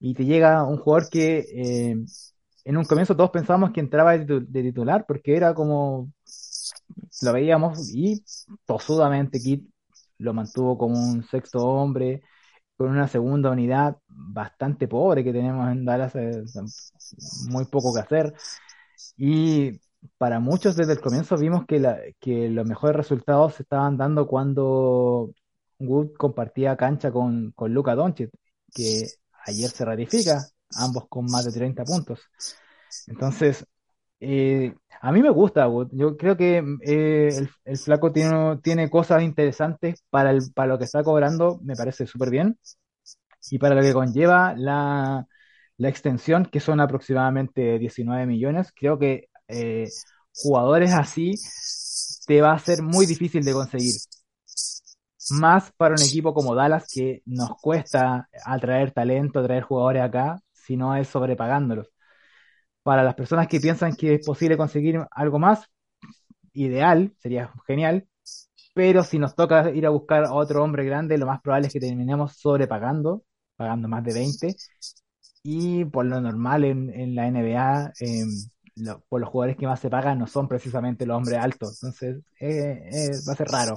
y te llega un jugador que eh, en un comienzo todos pensábamos que entraba de, titular, porque era como lo veíamos y tosudamente Kit lo mantuvo como un sexto hombre, con una segunda unidad bastante pobre que tenemos en Dallas, eh, muy poco que hacer. Y para muchos desde el comienzo vimos que, que los mejores resultados se estaban dando cuando Wood compartía cancha con, con Luka Doncic, que ayer se ratifica, ambos con más de 30 puntos. Entonces, eh, a mí me gusta Wood. Yo creo que eh, el, flaco tiene, tiene cosas interesantes para, el, para lo que está cobrando, me parece súper bien. Y para lo que conlleva la, la extensión, que son aproximadamente 19 millones, creo que eh, jugadores así te va a ser muy difícil de conseguir más para un equipo como Dallas que nos cuesta atraer talento, atraer jugadores acá, si no es sobrepagándolos. Para las personas que piensan que es posible conseguir algo más, ideal, sería genial, pero si nos toca ir a buscar a otro hombre grande, lo más probable es que terminemos sobrepagando, pagando más de 20, y por lo normal en, en la NBA, eh, lo, por los jugadores que más se pagan no son precisamente los hombres altos, entonces eh, eh, va a ser raro.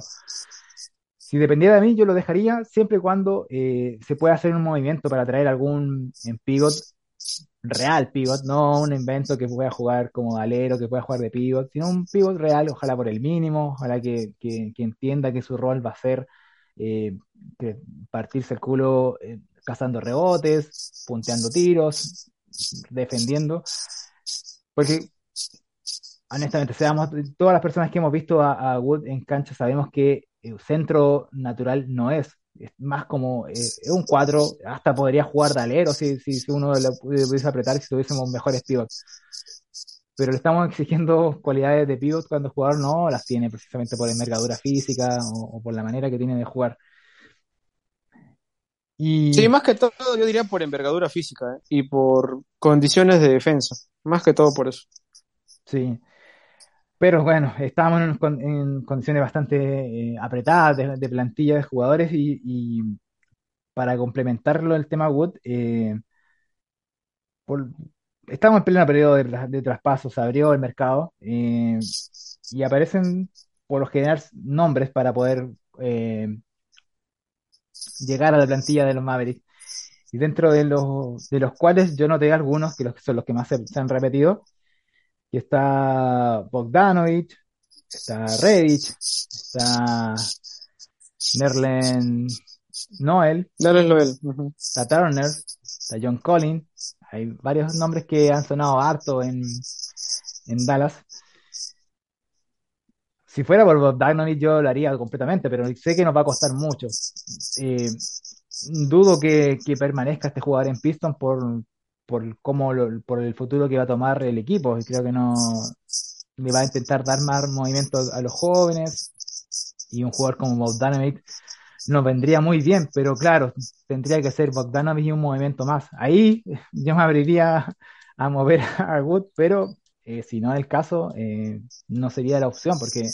Si dependiera de mí, yo lo dejaría siempre y cuando eh, se pueda hacer un movimiento para traer algún en pivot real pivot, no un invento que pueda jugar como alero, que pueda jugar de pivot, sino un pivot real, ojalá por el mínimo, ojalá que, que, entienda que su rol va a ser eh, partirse el culo eh, cazando rebotes, punteando tiros, defendiendo. Porque, honestamente, seamos, todas las personas que hemos visto a, Wood en cancha sabemos que centro natural no es. Es más como, eh, es un 4, hasta podría jugar de alero si, si, uno lo pudiese apretar si tuviésemos mejores pivots pero le estamos exigiendo cualidades de pivot cuando el jugador no las tiene precisamente por envergadura física o, por la manera que tiene de jugar. Y... Sí, más que todo yo diría por envergadura física ¿eh? y por condiciones de defensa, más que todo por eso. Sí, pero bueno, estábamos en, condiciones bastante eh, apretadas de, plantilla de jugadores y, para complementarlo el tema Wood, eh, estamos en pleno periodo de, de traspaso, se abrió el mercado eh, y aparecen por lo general nombres para poder llegar a la plantilla de los Mavericks. Y dentro de los, de los cuales yo noté algunos, que son los que más se, han repetido, que está Bogdanovich, está Redich, está Nerlen Noel, Nerlen Noel, está Turner, está John Collins, hay varios nombres que han sonado harto en, en Dallas. Si fuera por Bogdanovich yo lo haría completamente, pero sé que nos va a costar mucho. Eh, dudo que, permanezca este jugador en Piston por, por cómo por el futuro que va a tomar el equipo. Creo que no le va a intentar dar más movimiento a los jóvenes y un jugador como Bogdanovich nos vendría muy bien, pero claro, tendría que ser Bogdanovich y un movimiento más. Ahí yo me abriría a mover a Wood, pero eh, si no es el caso, eh, no sería la opción, porque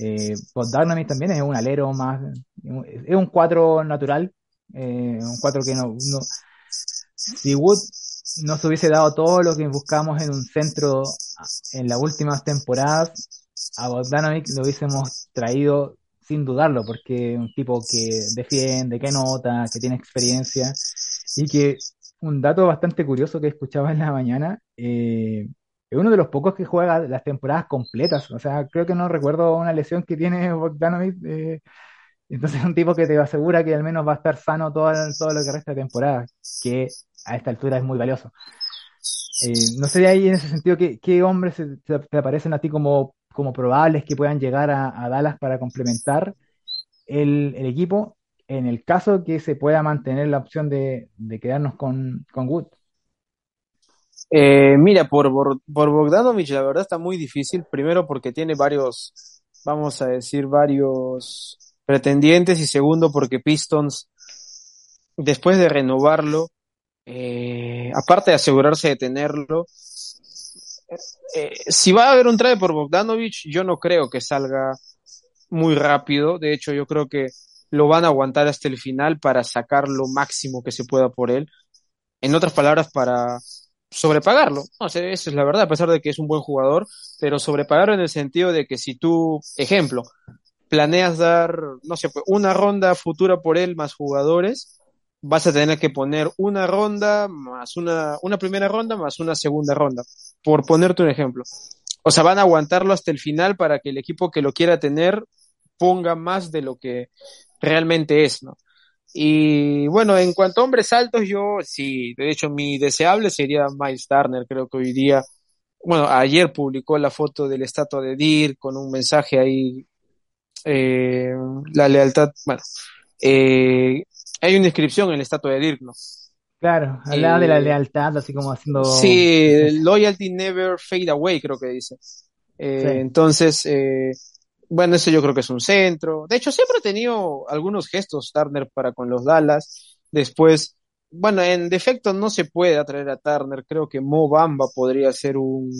eh, Bogdanovich también es un alero más, es un 4 natural, eh, un 4 que no, no, si Wood no se hubiese dado todo lo que buscamos en un centro en las últimas temporadas, a Bogdanovich lo hubiésemos traído sin dudarlo, porque es un tipo que defiende, que nota, que tiene experiencia. Y que un dato bastante curioso que escuchaba en la mañana, eh, es uno de los pocos que juega las temporadas completas, o sea, creo que no recuerdo una lesión que tiene Bogdanovic, eh, entonces es un tipo que te asegura que al menos va a estar sano todo, todo lo que resta de temporada, que a esta altura es muy valioso. Eh, no sé de ahí en ese sentido qué, hombres te aparecen a ti como como probables que puedan llegar a, Dallas para complementar el, equipo en el caso que se pueda mantener la opción de, quedarnos con, con Wood. Eh, mira, por, por, Bogdanovich la verdad está muy difícil, primero porque tiene varios, vamos a decir, varios pretendientes y segundo porque Pistons, después de renovarlo, eh, aparte de asegurarse de tenerlo, eh, si va a haber un trade por Bogdanovich, yo no creo que salga muy rápido. De hecho, yo creo que lo van a aguantar hasta el final para sacar lo máximo que se pueda por él. En otras palabras, para sobrepagarlo. No sé, es la verdad, a pesar de que es un buen jugador, pero sobrepagarlo en el sentido de que si tú, ejemplo, planeas dar, no sé, una ronda futura por él más jugadores, vas a tener que poner una ronda más una, una primera ronda más una segunda ronda, por ponerte un ejemplo. O sea, van a aguantarlo hasta el final para que el equipo que lo quiera tener ponga más de lo que realmente es, ¿no? Y bueno, en cuanto a hombres altos, yo sí, de hecho mi deseable sería Miles Turner, creo que hoy día, bueno, ayer publicó la foto del estatua de Dir con un mensaje ahí, eh, la lealtad, bueno, eh, hay una inscripción en el estatua de Dirk, ¿no? Claro, hablaba de la eh, lealtad, así como haciendo... Sí, loyalty never fade away, creo que dice. Eh, entonces, eh, bueno, eso yo creo que es un centro. De hecho, siempre ha tenido algunos gestos Turner para con los Dallas. Después, bueno, en defecto no se puede atraer a Turner. Creo que Mo Bamba podría ser un,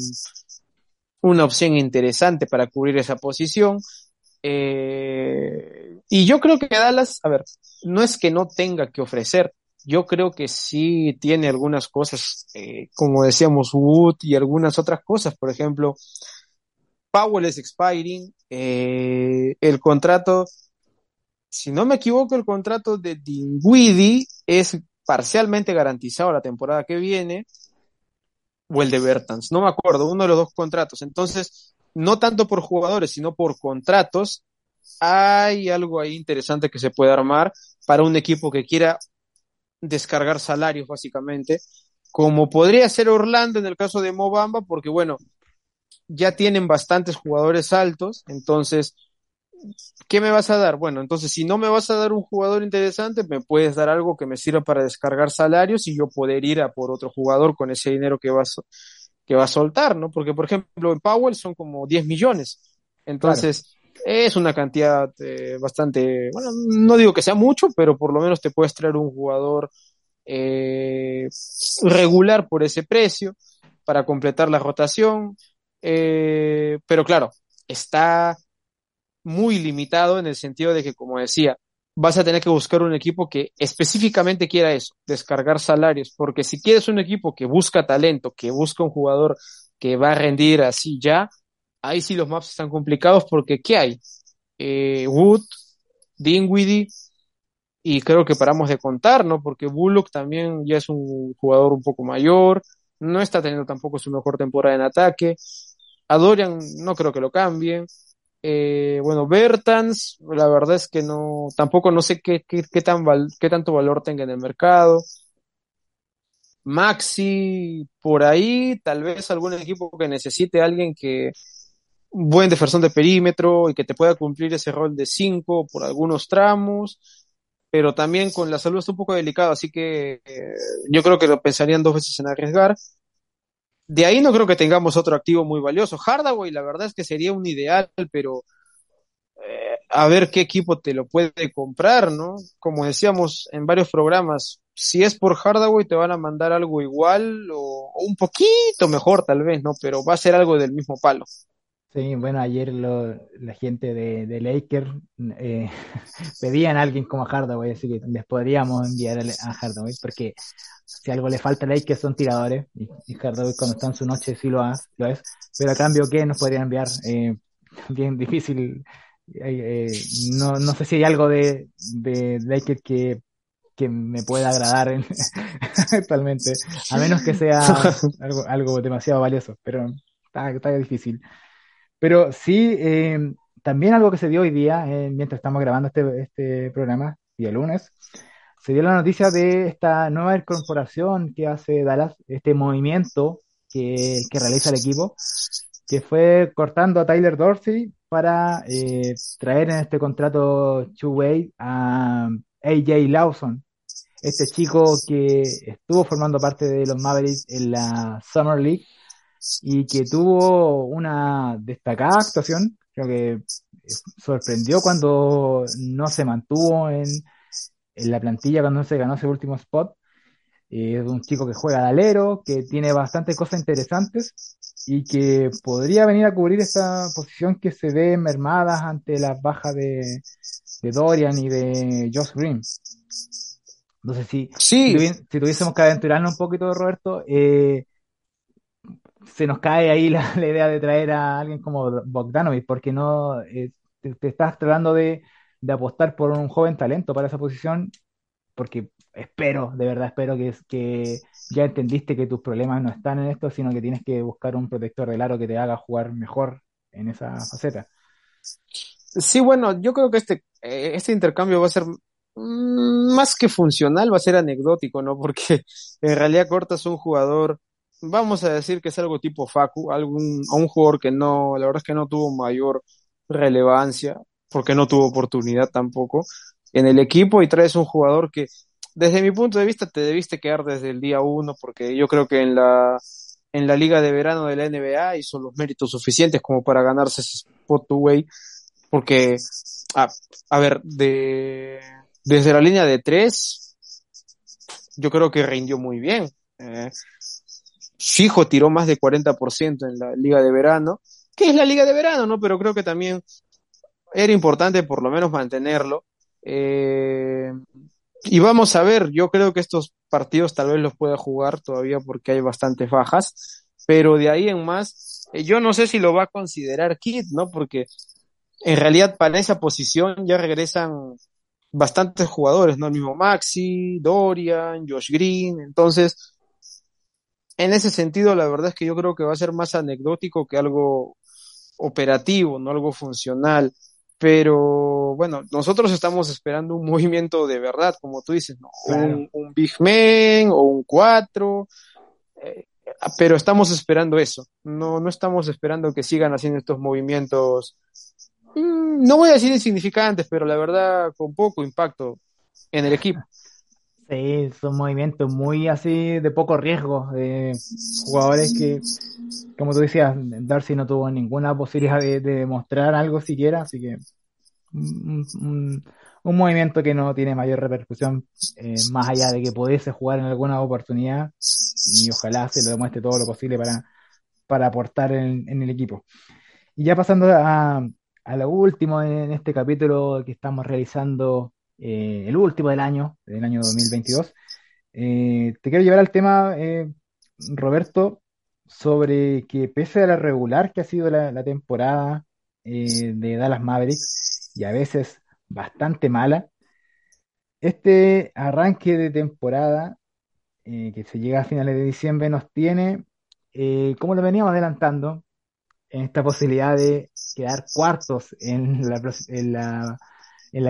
una opción interesante para cubrir esa posición. Eh, y yo creo que Dallas, a ver, no es que no tenga que ofrecer, yo creo que sí tiene algunas cosas, eh, como decíamos, Wood y algunas otras cosas, por ejemplo, Powell es expiring, eh, el contrato, si no me equivoco, el contrato de Dinwiddie es parcialmente garantizado la temporada que viene, o el de Bertans, no me acuerdo, uno de los dos contratos. Entonces, no tanto por jugadores, sino por contratos, hay algo ahí interesante que se puede armar para un equipo que quiera descargar salarios, básicamente, como podría ser Orlando en el caso de Mobamba, porque bueno, ya tienen bastantes jugadores altos, entonces, ¿qué me vas a dar? Bueno, entonces si no me vas a dar un jugador interesante, me puedes dar algo que me sirva para descargar salarios y yo poder ir a por otro jugador con ese dinero que vas que va a soltar, ¿no? Porque, por ejemplo, en Powell son como 10 millones. Entonces, es una cantidad eh, bastante, bueno, no digo que sea mucho, pero por lo menos te puedes traer un jugador eh, regular por ese precio para completar la rotación. Eh, pero claro, está muy limitado en el sentido de que, como decía, vas a tener que buscar un equipo que específicamente quiera eso, descargar salarios, porque si quieres un equipo que busca talento, que busca un jugador que va a rendir así ya, ahí sí los maps están complicados porque ¿qué hay? Eh, Wood, Dinwiddie, y creo que paramos de contar, ¿no? Porque Bullock también ya es un jugador un poco mayor, no está teniendo tampoco su mejor temporada en ataque. A Dorian no creo que lo cambien. Eh, bueno, Bertans, la verdad es que no, tampoco no sé qué, qué, qué, tan qué tanto valor tenga en el mercado. Maxi, por ahí, tal vez algún equipo que necesite alguien que, un buen defensor de perímetro y que te pueda cumplir ese rol de 5 por algunos tramos, pero también con la salud está un poco delicado, así que eh, yo creo que lo pensarían dos veces en arriesgar. De ahí no creo que tengamos otro activo muy valioso. Hardaway, la verdad es que sería un ideal, pero eh, a ver qué equipo te lo puede comprar, ¿no? Como decíamos en varios programas, si es por Hardaway te van a mandar algo igual o, o un poquito mejor tal vez, ¿no? Pero va a ser algo del mismo palo. Sí, bueno, ayer lo, la gente de, de Lakers eh, pedían a alguien como Hardaway, así que les podríamos enviar a Hardaway, porque si algo le falta a Lakers son tiradores, y, y Hardaway cuando está en su noche sí lo, ha, lo es, pero a cambio, ¿qué nos podrían enviar? Eh, bien difícil, eh, no, no sé si hay algo de, de Lakers que, que me pueda agradar en, actualmente, a menos que sea algo, algo demasiado valioso, pero está, está difícil. Pero sí, eh, también algo que se dio hoy día, eh, mientras estamos grabando este, este programa, día lunes, se dio la noticia de esta nueva incorporación que hace Dallas, este movimiento que, que realiza el equipo, que fue cortando a Tyler Dorsey para eh, traer en este contrato two-way a AJ Lawson, este chico que estuvo formando parte de los Mavericks en la Summer League y que tuvo una destacada actuación. Creo que sorprendió cuando no se mantuvo en, en la plantilla, cuando no se ganó ese último spot. Eh, es un chico que juega de alero, que tiene bastantes cosas interesantes y que podría venir a cubrir esta posición que se ve mermada ante las bajas de, de Dorian y de Josh Green. Entonces, si, Sí, si tuviésemos que aventurarnos un poquito, Roberto, eh, se nos cae ahí la, idea de traer a alguien como Bogdanovic, porque no te, estás tratando de, de apostar por un joven talento para esa posición, porque espero, de verdad espero que, que ya entendiste que tus problemas no están en esto, sino que tienes que buscar un protector del aro que te haga jugar mejor en esa faceta. sí, bueno, yo creo que este, eh, este intercambio va a ser mm, más que funcional, va a ser anecdótico, ¿no? Porque en realidad cortas un jugador, vamos a decir que es algo tipo Facu, algún, a un jugador que no, la verdad es que no tuvo mayor relevancia, porque no tuvo oportunidad tampoco en el equipo y traes un jugador que desde mi punto de vista te debiste quedar desde el día uno, porque yo creo que en la, en la liga de verano de la NBA hizo los méritos suficientes como para ganarse ese spot away, porque, a, a ver, de, desde la línea de tres, yo creo que rindió muy bien. Eh, fijo tiró más de 40% en la liga de verano, que es la liga de verano, ¿no? Pero creo que también era importante por lo menos mantenerlo. Eh, y vamos a ver, yo creo que estos partidos tal vez los pueda jugar todavía porque hay bastantes bajas, pero de ahí en más, eh, yo no sé si lo va a considerar Kid, ¿no? Porque en realidad para esa posición ya regresan bastantes jugadores, ¿no? El mismo Maxi, Dorian, Josh Green, entonces, en ese sentido, la verdad es que yo creo que va a ser más anecdótico que algo operativo, no algo funcional. pero bueno, nosotros estamos esperando un movimiento de verdad, como tú dices, ¿no? un, un, Big Man o un 4, eh, pero estamos esperando eso, no, no estamos esperando que sigan haciendo estos movimientos, mm, no voy a decir insignificantes, pero la verdad con poco impacto en el equipo. Sí, son movimientos muy así de poco riesgo, de jugadores que, como tú decías, Darcy no tuvo ninguna posibilidad de, demostrar algo siquiera, así que un, movimiento que no tiene mayor repercusión, eh, más allá de que pudiese jugar en alguna oportunidad, y ojalá se lo demuestre todo lo posible para, para aportar en, en el equipo. Y ya pasando a, a lo último en este capítulo que estamos realizando eh, el último del año, del año 2022. Eh, te quiero llevar al tema, eh, Roberto, sobre que pese a la regular que ha sido la, temporada de Dallas Mavericks, y a veces bastante mala, este arranque de temporada, que se llega a finales de diciembre, nos tiene, como lo veníamos adelantando, en esta posibilidad de quedar cuartos en la en la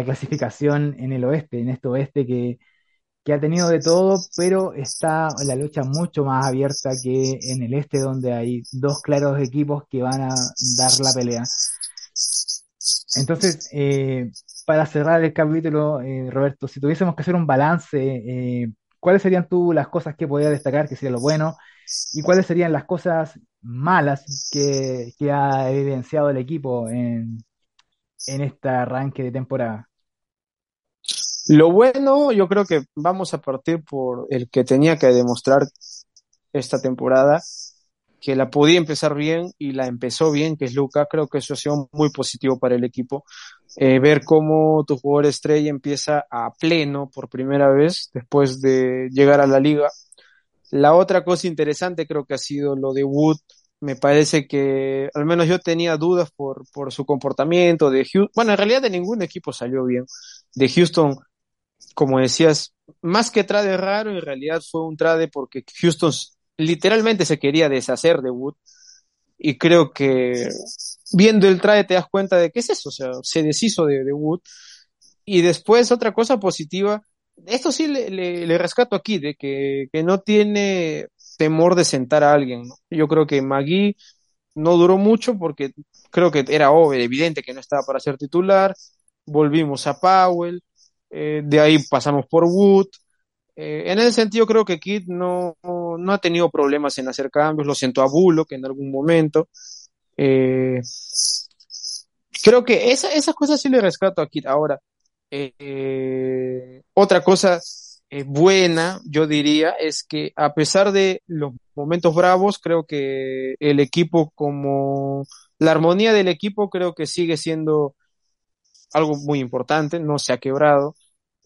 clasificación en el oeste, en este oeste que, ha tenido de todo, pero está la lucha mucho más abierta que en el este, donde hay dos claros equipos que van a dar la pelea. Entonces, eh, para cerrar el capítulo, eh, Roberto, si tuviésemos que hacer un balance, eh, ¿cuáles serían tú las cosas que podías destacar, que sería lo bueno, y cuáles serían las cosas malas que, que ha evidenciado el equipo en, en este arranque de temporada? Lo bueno, yo creo que vamos a partir por el que tenía que demostrar esta temporada, que la podía empezar bien y la empezó bien, que es Luca. Creo que eso ha sido muy positivo para el equipo. Eh, ver cómo tu jugador estrella empieza a pleno por primera vez después de llegar a la liga. La otra cosa interesante creo que ha sido lo de Wood me parece que al menos yo tenía dudas por, por su comportamiento de Houston. Bueno, en realidad de ningún equipo salió bien. De Houston, como decías, más que trade raro, en realidad fue un trade porque Houston literalmente se quería deshacer de Wood. Y creo que viendo el trade te das cuenta de que es eso, o sea, se deshizo de, de Wood. Y después otra cosa positiva, esto sí le, le, rescato aquí, de que, que no tiene temor de sentar a alguien. Yo creo que Magui no duró mucho porque creo que era obvio, evidente que no estaba para ser titular. Volvimos a Powell, eh, de ahí pasamos por Wood. Eh, en ese sentido creo que Kid no, no, ha tenido problemas en hacer cambios, lo sentó a Bullock en algún momento. Eh, creo que esa, esas cosas sí le rescato a Kid. Ahora, otra cosa eh, buena, yo diría, es que a pesar de los momentos bravos, creo que el equipo como la armonía del equipo creo que sigue siendo algo muy importante, no se ha quebrado.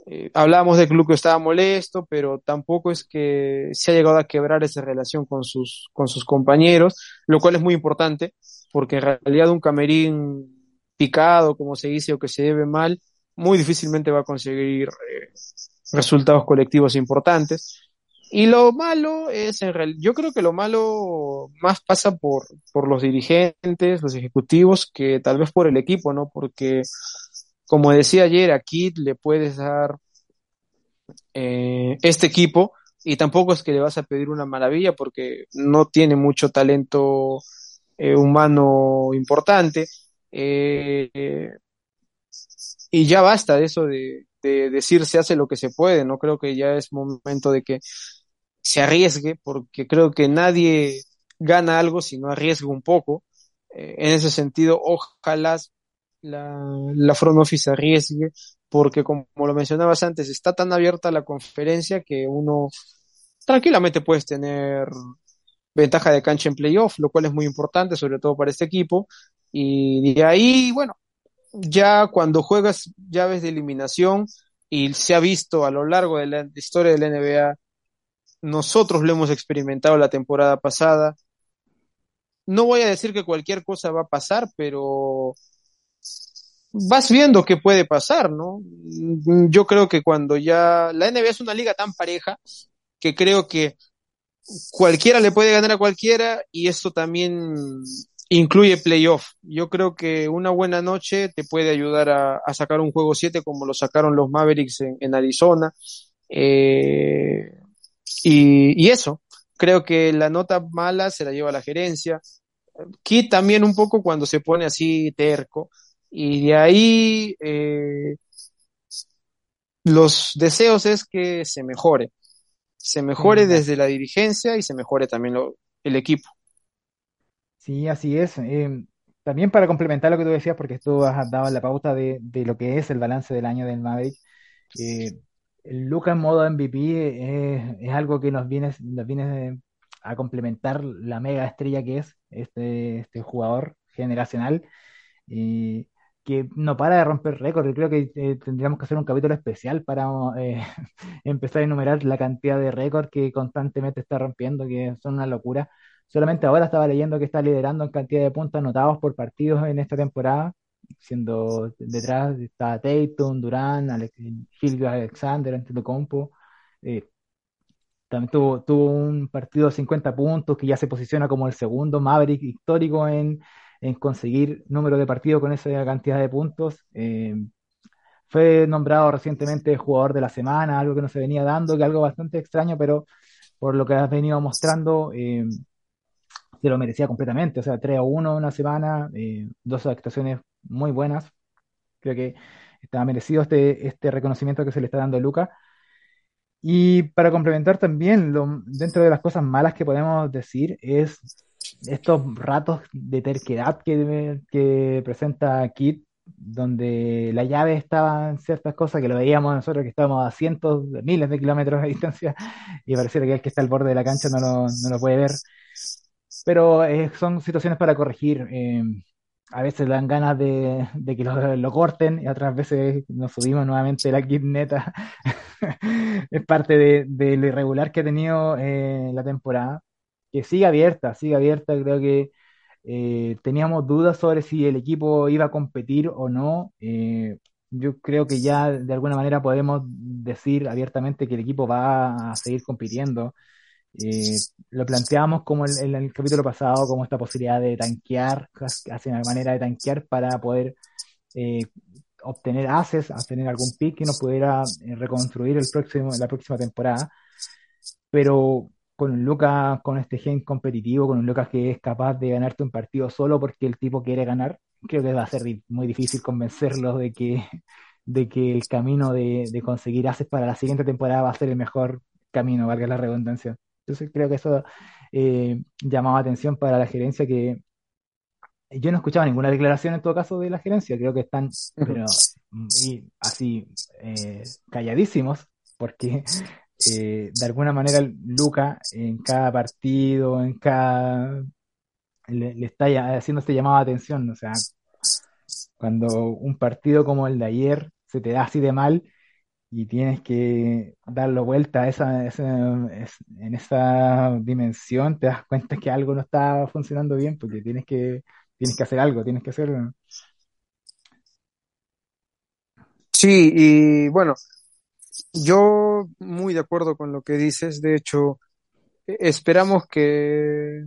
Eh, hablábamos de que Luco estaba molesto, pero tampoco es que se ha llegado a quebrar esa relación con sus, con sus compañeros, lo cual es muy importante, porque en realidad un camerín picado, como se dice, o que se lleve mal, muy difícilmente va a conseguir eh, resultados colectivos importantes. Y lo malo es, en realidad, yo creo que lo malo más pasa por, por los dirigentes, los ejecutivos, que tal vez por el equipo, ¿no? Porque, como decía ayer, a Kid le puedes dar eh, este equipo y tampoco es que le vas a pedir una maravilla porque no tiene mucho talento eh, humano importante. Eh, y ya basta de eso de, de decir se hace lo que se puede, no creo que ya es momento de que se arriesgue, porque creo que nadie gana algo si no arriesga un poco. Eh, en ese sentido, ojalá la, la front office arriesgue, porque como lo mencionabas antes, está tan abierta la conferencia que uno tranquilamente puedes tener ventaja de cancha en playoff, lo cual es muy importante, sobre todo para este equipo. Y de ahí, bueno, ya cuando juegas llaves de eliminación y se ha visto a lo largo de la historia de la NBA, nosotros lo hemos experimentado la temporada pasada. No voy a decir que cualquier cosa va a pasar, pero vas viendo qué puede pasar, ¿no? Yo creo que cuando ya la NBA es una liga tan pareja que creo que cualquiera le puede ganar a cualquiera y esto también incluye playoff. Yo creo que una buena noche te puede ayudar a, sacar un juego 7 como lo sacaron los Mavericks en, Arizona. Eh, y, y, eso, creo que la nota mala se la lleva la gerencia. Kit también un poco cuando se pone así terco. Y de ahí eh, los deseos es que se mejore. Se mejore desde la dirigencia y se mejore también el equipo. Sí, así es. Eh, también para complementar lo que tú decías, porque tú has dado la pauta de, lo que es el balance del año del Maverick, eh, el Luca en modo MVP es, algo que nos viene, nos viene a complementar la mega estrella que es este, este jugador generacional. y que no para de romper récords. Creo que eh, tendríamos que hacer un capítulo especial para empezar a enumerar la cantidad de récords que constantemente está rompiendo, que son una locura. Solamente ahora estaba leyendo que está liderando en cantidad de puntos anotados por partidos en esta temporada, siendo detrás está Tatum, Durán, Alex, Alexander, Antetokounmpo. Eh, también tuvo, tuvo un partido de 50 puntos que ya se posiciona como el segundo Maverick histórico en, conseguir número de partidos con esa cantidad de puntos. Eh, fue nombrado recientemente jugador de la semana, algo que no se venía dando, que algo bastante extraño, pero por lo que has venido mostrando, eh, se lo merecía completamente. O sea, 3 a 1 una semana, eh, dos actuaciones muy buenas. Creo que estaba merecido este, este reconocimiento que se le está dando a Luca. Y para complementar también, dentro de las cosas malas que podemos decir es estos ratos de terquedad que, que presenta Kit, donde la llave estaba en ciertas cosas que lo veíamos nosotros que estábamos a cientos, miles de kilómetros de distancia y pareciera que el que está al borde de la cancha no lo, no lo puede ver pero eh, son situaciones para corregir. Eh, a veces dan ganas de, que lo, corten y otras veces nos subimos nuevamente la kit neta. es parte de, lo irregular que ha tenido eh, la temporada. Que sigue abierta, sigue abierta. Creo que teníamos dudas sobre si el equipo iba a competir o no. yo creo que ya de alguna manera podemos decir abiertamente que el equipo va a seguir compitiendo. Eh, lo planteamos como en, el capítulo pasado, como esta posibilidad de tanquear, hacia una manera de tanquear para poder eh, obtener haces, obtener algún pick que nos pudiera eh, reconstruir el próximo, la próxima temporada. Pero con un Lucas, con este gen competitivo, con un Lucas que es capaz de ganarte un partido solo porque el tipo quiere ganar, creo que va a ser muy difícil convencerlos de que, de que el camino de, de conseguir haces para la siguiente temporada va a ser el mejor camino, valga la redundancia. Entonces creo que eso eh, llamaba atención para la gerencia que yo no escuchaba ninguna declaración en todo caso de la gerencia, creo que están pero, así eh, calladísimos, porque eh, de alguna manera Luca en cada partido, en cada le, está haciendo este llamado de atención, o sea, cuando un partido como el de ayer se te da así de mal, y tienes que darlo vuelta a esa, en esa dimensión, te das cuenta que algo no está funcionando bien porque tienes que, tienes que hacer algo, tienes que hacerlo. Sí, y bueno, yo muy de acuerdo con lo que dices, de hecho, e, esperamos que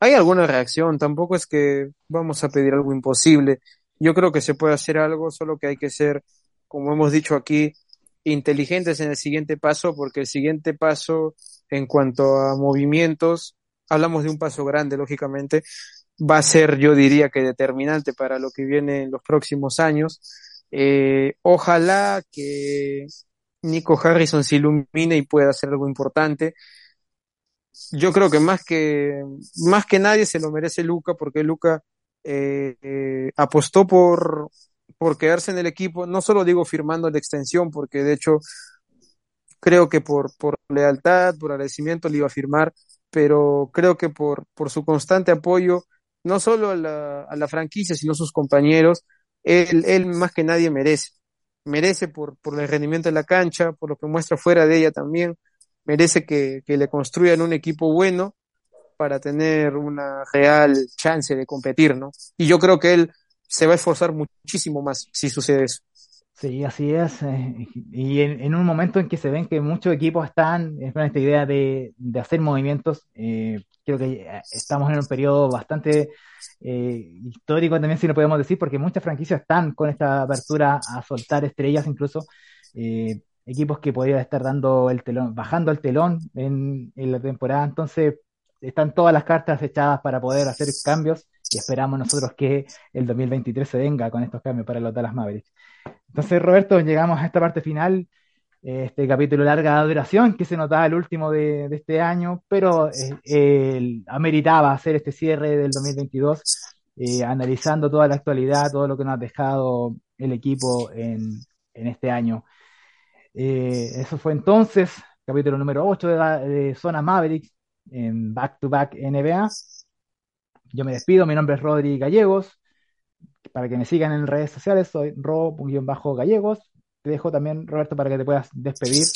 hay alguna reacción, tampoco es que vamos a pedir algo imposible, yo creo que se puede hacer algo, solo que hay que ser como hemos dicho aquí, inteligentes en el siguiente paso, porque el siguiente paso en cuanto a movimientos, hablamos de un paso grande, lógicamente, va a ser, yo diría que determinante para lo que viene en los próximos años. Eh, ojalá que Nico Harrison se ilumine y pueda hacer algo importante. Yo creo que más que, más que nadie se lo merece Luca, porque Luca eh, eh, apostó por, por quedarse en el equipo, no solo digo firmando la extensión, porque de hecho creo que por, por lealtad, por agradecimiento le iba a firmar, pero creo que por, por su constante apoyo, no solo a la, a la franquicia, sino a sus compañeros, él, él más que nadie merece. Merece por, por el rendimiento de la cancha, por lo que muestra fuera de ella también, merece que, que le construyan un equipo bueno para tener una real chance de competir, ¿no? Y yo creo que él se va a esforzar muchísimo más si sucede eso. Sí, así es. eh, y en, en un momento en que se ven que muchos equipos están en esta idea de, de hacer movimientos, eh, creo que eh, estamos en un periodo bastante eh, histórico también, si lo podemos decir, porque muchas franquicias están con esta apertura a soltar estrellas, incluso equipos que podrían estar dando el telón, bajando el telón en la temporada. Entonces, están todas las cartas echadas para poder hacer cambios y esperamos nosotros que el 2023 se venga con estos cambios para los Dallas Mavericks. Entonces, Roberto, llegamos a esta parte final, eh, este capítulo de larga duración que se notaba el último de, de este año, pero eh, eh, ameritaba hacer este cierre del 2022, eh, analizando toda la actualidad, todo lo que nos ha dejado el equipo en, en este año. Eh, eso fue entonces, capítulo número 8 de, la, de Zona Mavericks en Back to Back NBA. Yo me despido, mi nombre es Rodri Gallegos. Para que me sigan en redes sociales, soy ro-gallegos. Te dejo también, Roberto, para que te puedas despedir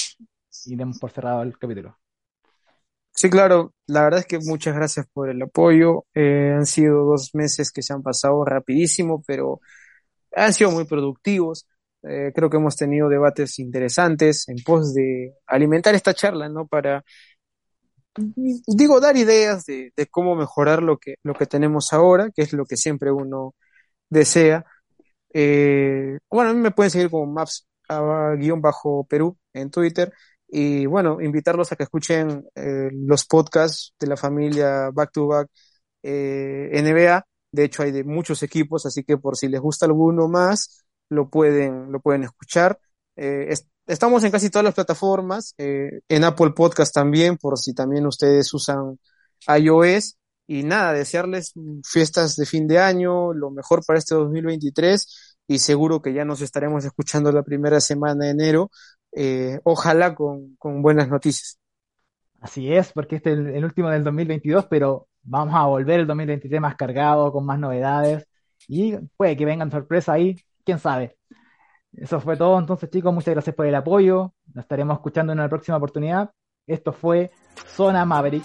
y demos por cerrado el capítulo. Sí, claro, la verdad es que muchas gracias por el apoyo. Eh, han sido dos meses que se han pasado rapidísimo, pero han sido muy productivos. Eh, creo que hemos tenido debates interesantes en pos de alimentar esta charla, ¿no? Para, digo, dar ideas de, cómo mejorar lo que, lo que tenemos ahora, que es lo que siempre uno desea. Eh, bueno, me pueden seguir como maps ah, guion bajo Perú en Twitter. Y bueno, invitarlos a que escuchen eh, los podcasts de la familia Back to Back eh, NBA. De hecho, hay de muchos equipos, así que por si les gusta alguno más, lo pueden, lo pueden escuchar. Eh, es- estamos en casi todas las plataformas, eh, en Apple Podcast también, por si también ustedes usan iOS. Y nada, desearles fiestas de fin de año, lo mejor para este 2023 y seguro que ya nos estaremos escuchando la primera semana de enero, eh, ojalá con, con buenas noticias. Así es, porque este es el, el último del 2022, pero vamos a volver el 2023 más cargado, con más novedades y puede que vengan sorpresas ahí, quién sabe. Eso fue todo, entonces chicos, muchas gracias por el apoyo, nos estaremos escuchando en una próxima oportunidad. Esto fue Zona Maverick